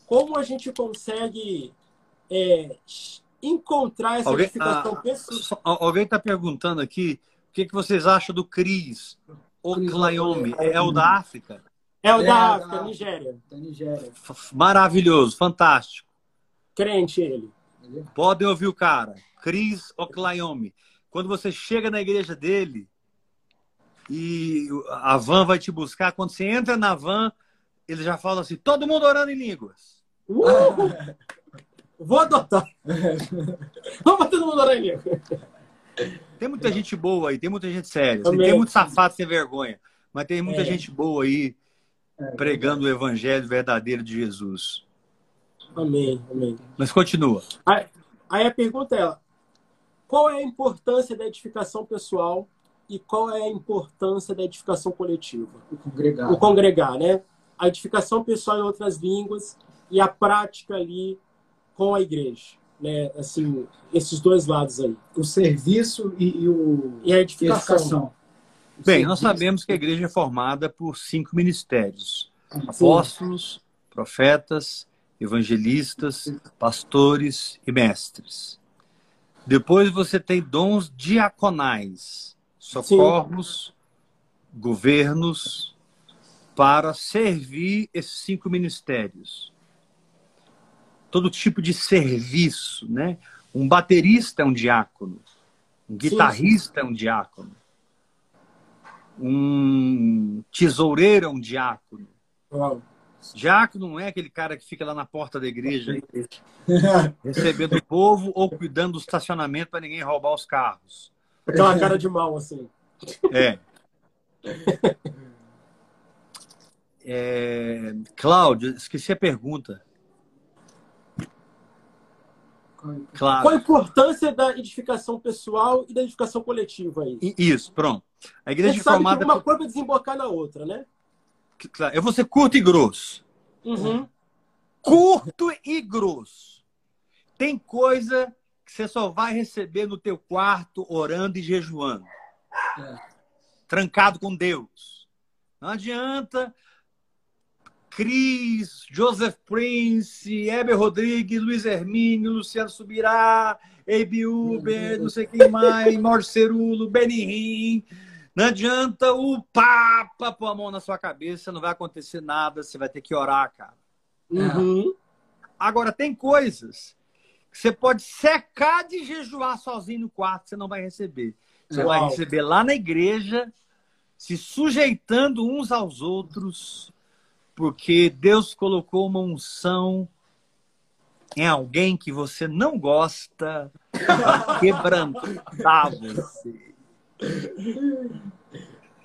Como a gente consegue é, encontrar essa alguém, edificação ah, pessoal? Alguém está perguntando aqui o que, que vocês acham do CRIS, o Clayome, é o da África? É o é, da África, da Nigéria. Da Nigéria. Maravilhoso, fantástico. Crente ele. Podem ouvir o cara. Chris Oclayomi. Quando você chega na igreja dele e a van vai te buscar, quando você entra na van, ele já fala assim: todo mundo orando em línguas. Uh! Vou adotar. Vamos todo mundo orando em línguas. Tem muita gente boa aí, tem muita gente séria. Assim, tem muito safado sem vergonha. Mas tem muita é. gente boa aí é, pregando o evangelho verdadeiro de Jesus. Amém, amém. Mas continua. Aí, aí a pergunta é: qual é a importância da edificação pessoal e qual é a importância da edificação coletiva? O congregar. O congregar, né? A edificação pessoal em outras línguas e a prática ali com a igreja, né? Assim, esses dois lados aí. O serviço e, e o e a edificação. edificação. Bem, nós sabemos que a igreja é formada por cinco ministérios: apóstolos, profetas, evangelistas, pastores e mestres. Depois você tem dons diaconais, socorros, Sim. governos, para servir esses cinco ministérios. Todo tipo de serviço, né? Um baterista é um diácono, um guitarrista Sim. é um diácono, um tesoureiro é um diácono. Uau. Diácono não é aquele cara que fica lá na porta da igreja recebendo o povo ou cuidando do estacionamento para ninguém roubar os carros. Aquela cara de mal, assim. É. é... Cláudio, esqueci a pergunta. Claro. Qual a importância da edificação pessoal e da edificação coletiva aí? Isso, pronto. A igreja Você formada. uma coisa vai desembocar na outra, né? Eu vou ser curto e grosso. Uhum. Curto e grosso. Tem coisa que você só vai receber no teu quarto orando e jejuando. É. Trancado com Deus. Não adianta Cris, Joseph Prince, Heber Rodrigues, Luiz Hermínio, Luciano Subirá, Ebi Uber, não sei quem mais, Morcerulo, Benirim. Não adianta o Papa pôr a mão na sua cabeça, não vai acontecer nada, você vai ter que orar, cara. Uhum. Agora, tem coisas você pode secar de jejuar sozinho no quarto, você não vai receber. Você Uau. vai receber lá na igreja, se sujeitando uns aos outros, porque Deus colocou uma unção em alguém que você não gosta para quebrantar você.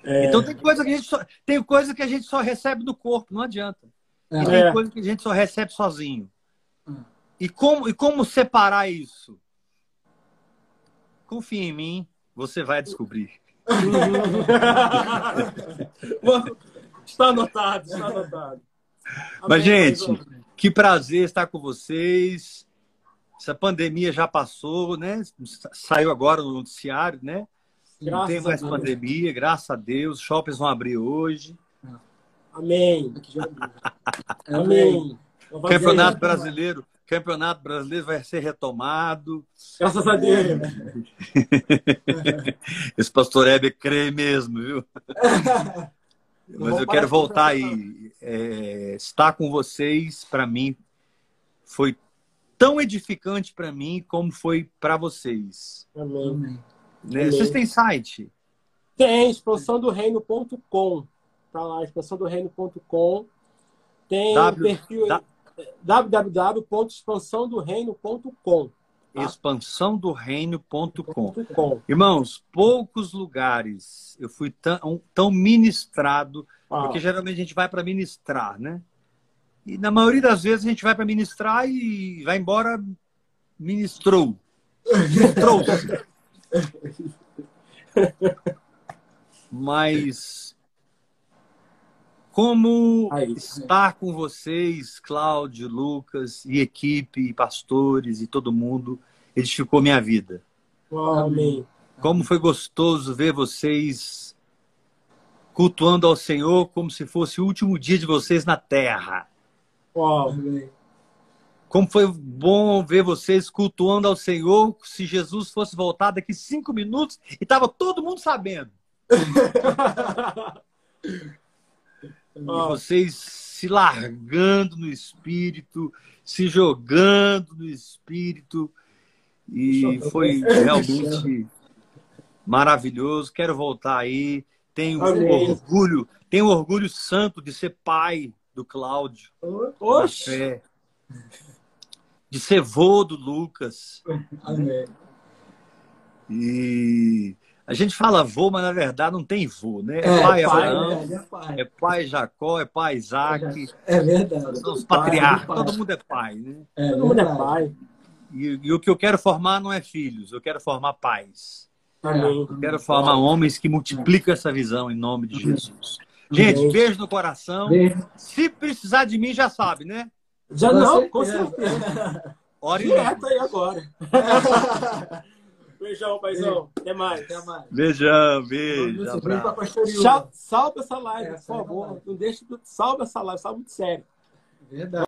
É. Então tem coisa, que a gente só, tem coisa que a gente só recebe no corpo, não adianta. É. E tem é. coisa que a gente só recebe sozinho. E como, e como separar isso? Confia em mim, você vai descobrir. está anotado, está anotado. Mas, gente, que prazer estar com vocês. Essa pandemia já passou, né? Saiu agora no noticiário, né? Graças não tem mais pandemia, graças a Deus. Shoppings vão abrir hoje. Amém. Amém. Campeonato brasileiro, campeonato brasileiro vai ser retomado. Graças a Deus. Esse pastor Heber crê mesmo, viu? Mas eu quero voltar aí. É, estar com vocês, para mim, foi tão edificante para mim como foi para vocês. Amém. Né? Vocês têm site? Tem, expansãodoreino.com. Tá lá, expansãodoreino.com. Tem w, perfil da... www.expansãodoreino.com. Tá? expansãodoreino.com. Irmãos, poucos lugares eu fui tão, tão ministrado, ah. porque geralmente a gente vai para ministrar, né? E na maioria das vezes a gente vai para ministrar e vai embora ministrou. Trouxe. Mas Como Aí. estar com vocês, Cláudio, Lucas e equipe, e pastores e todo mundo, edificou minha vida. Amém. Como foi gostoso ver vocês cultuando ao Senhor como se fosse o último dia de vocês na terra. Amém. Como foi bom ver vocês cultuando ao Senhor se Jesus fosse voltar daqui cinco minutos e estava todo mundo sabendo. E vocês se largando no Espírito, se jogando no Espírito. E foi realmente maravilhoso. Quero voltar aí. Tenho Amém. orgulho, tenho orgulho santo de ser pai do Cláudio. Oxe. De ser vô do Lucas. Amém. E a gente fala vô, mas na verdade não tem vô, né? É, É, pai pai, Abraão, né? É pai. é pai Jacó, é pai Isaac. É verdade. São os Pai, patriarcas, pai. todo mundo é pai, né? É Todo mundo é pai. E, e o que eu quero formar não é filhos, eu quero formar pais. Eu quero formar homens que multiplicam essa visão em nome de Jesus. Gente, beijo no coração. Beijo. Se precisar de mim, já sabe, né? Já não, com certeza. certeza. Ore Direto aí agora. Beijão, paizão. Até mais. Até mais. Beijão, beijo. Tchau, salva essa live, É, por favor. Não deixe, salva essa live, salva muito sério. Verdade.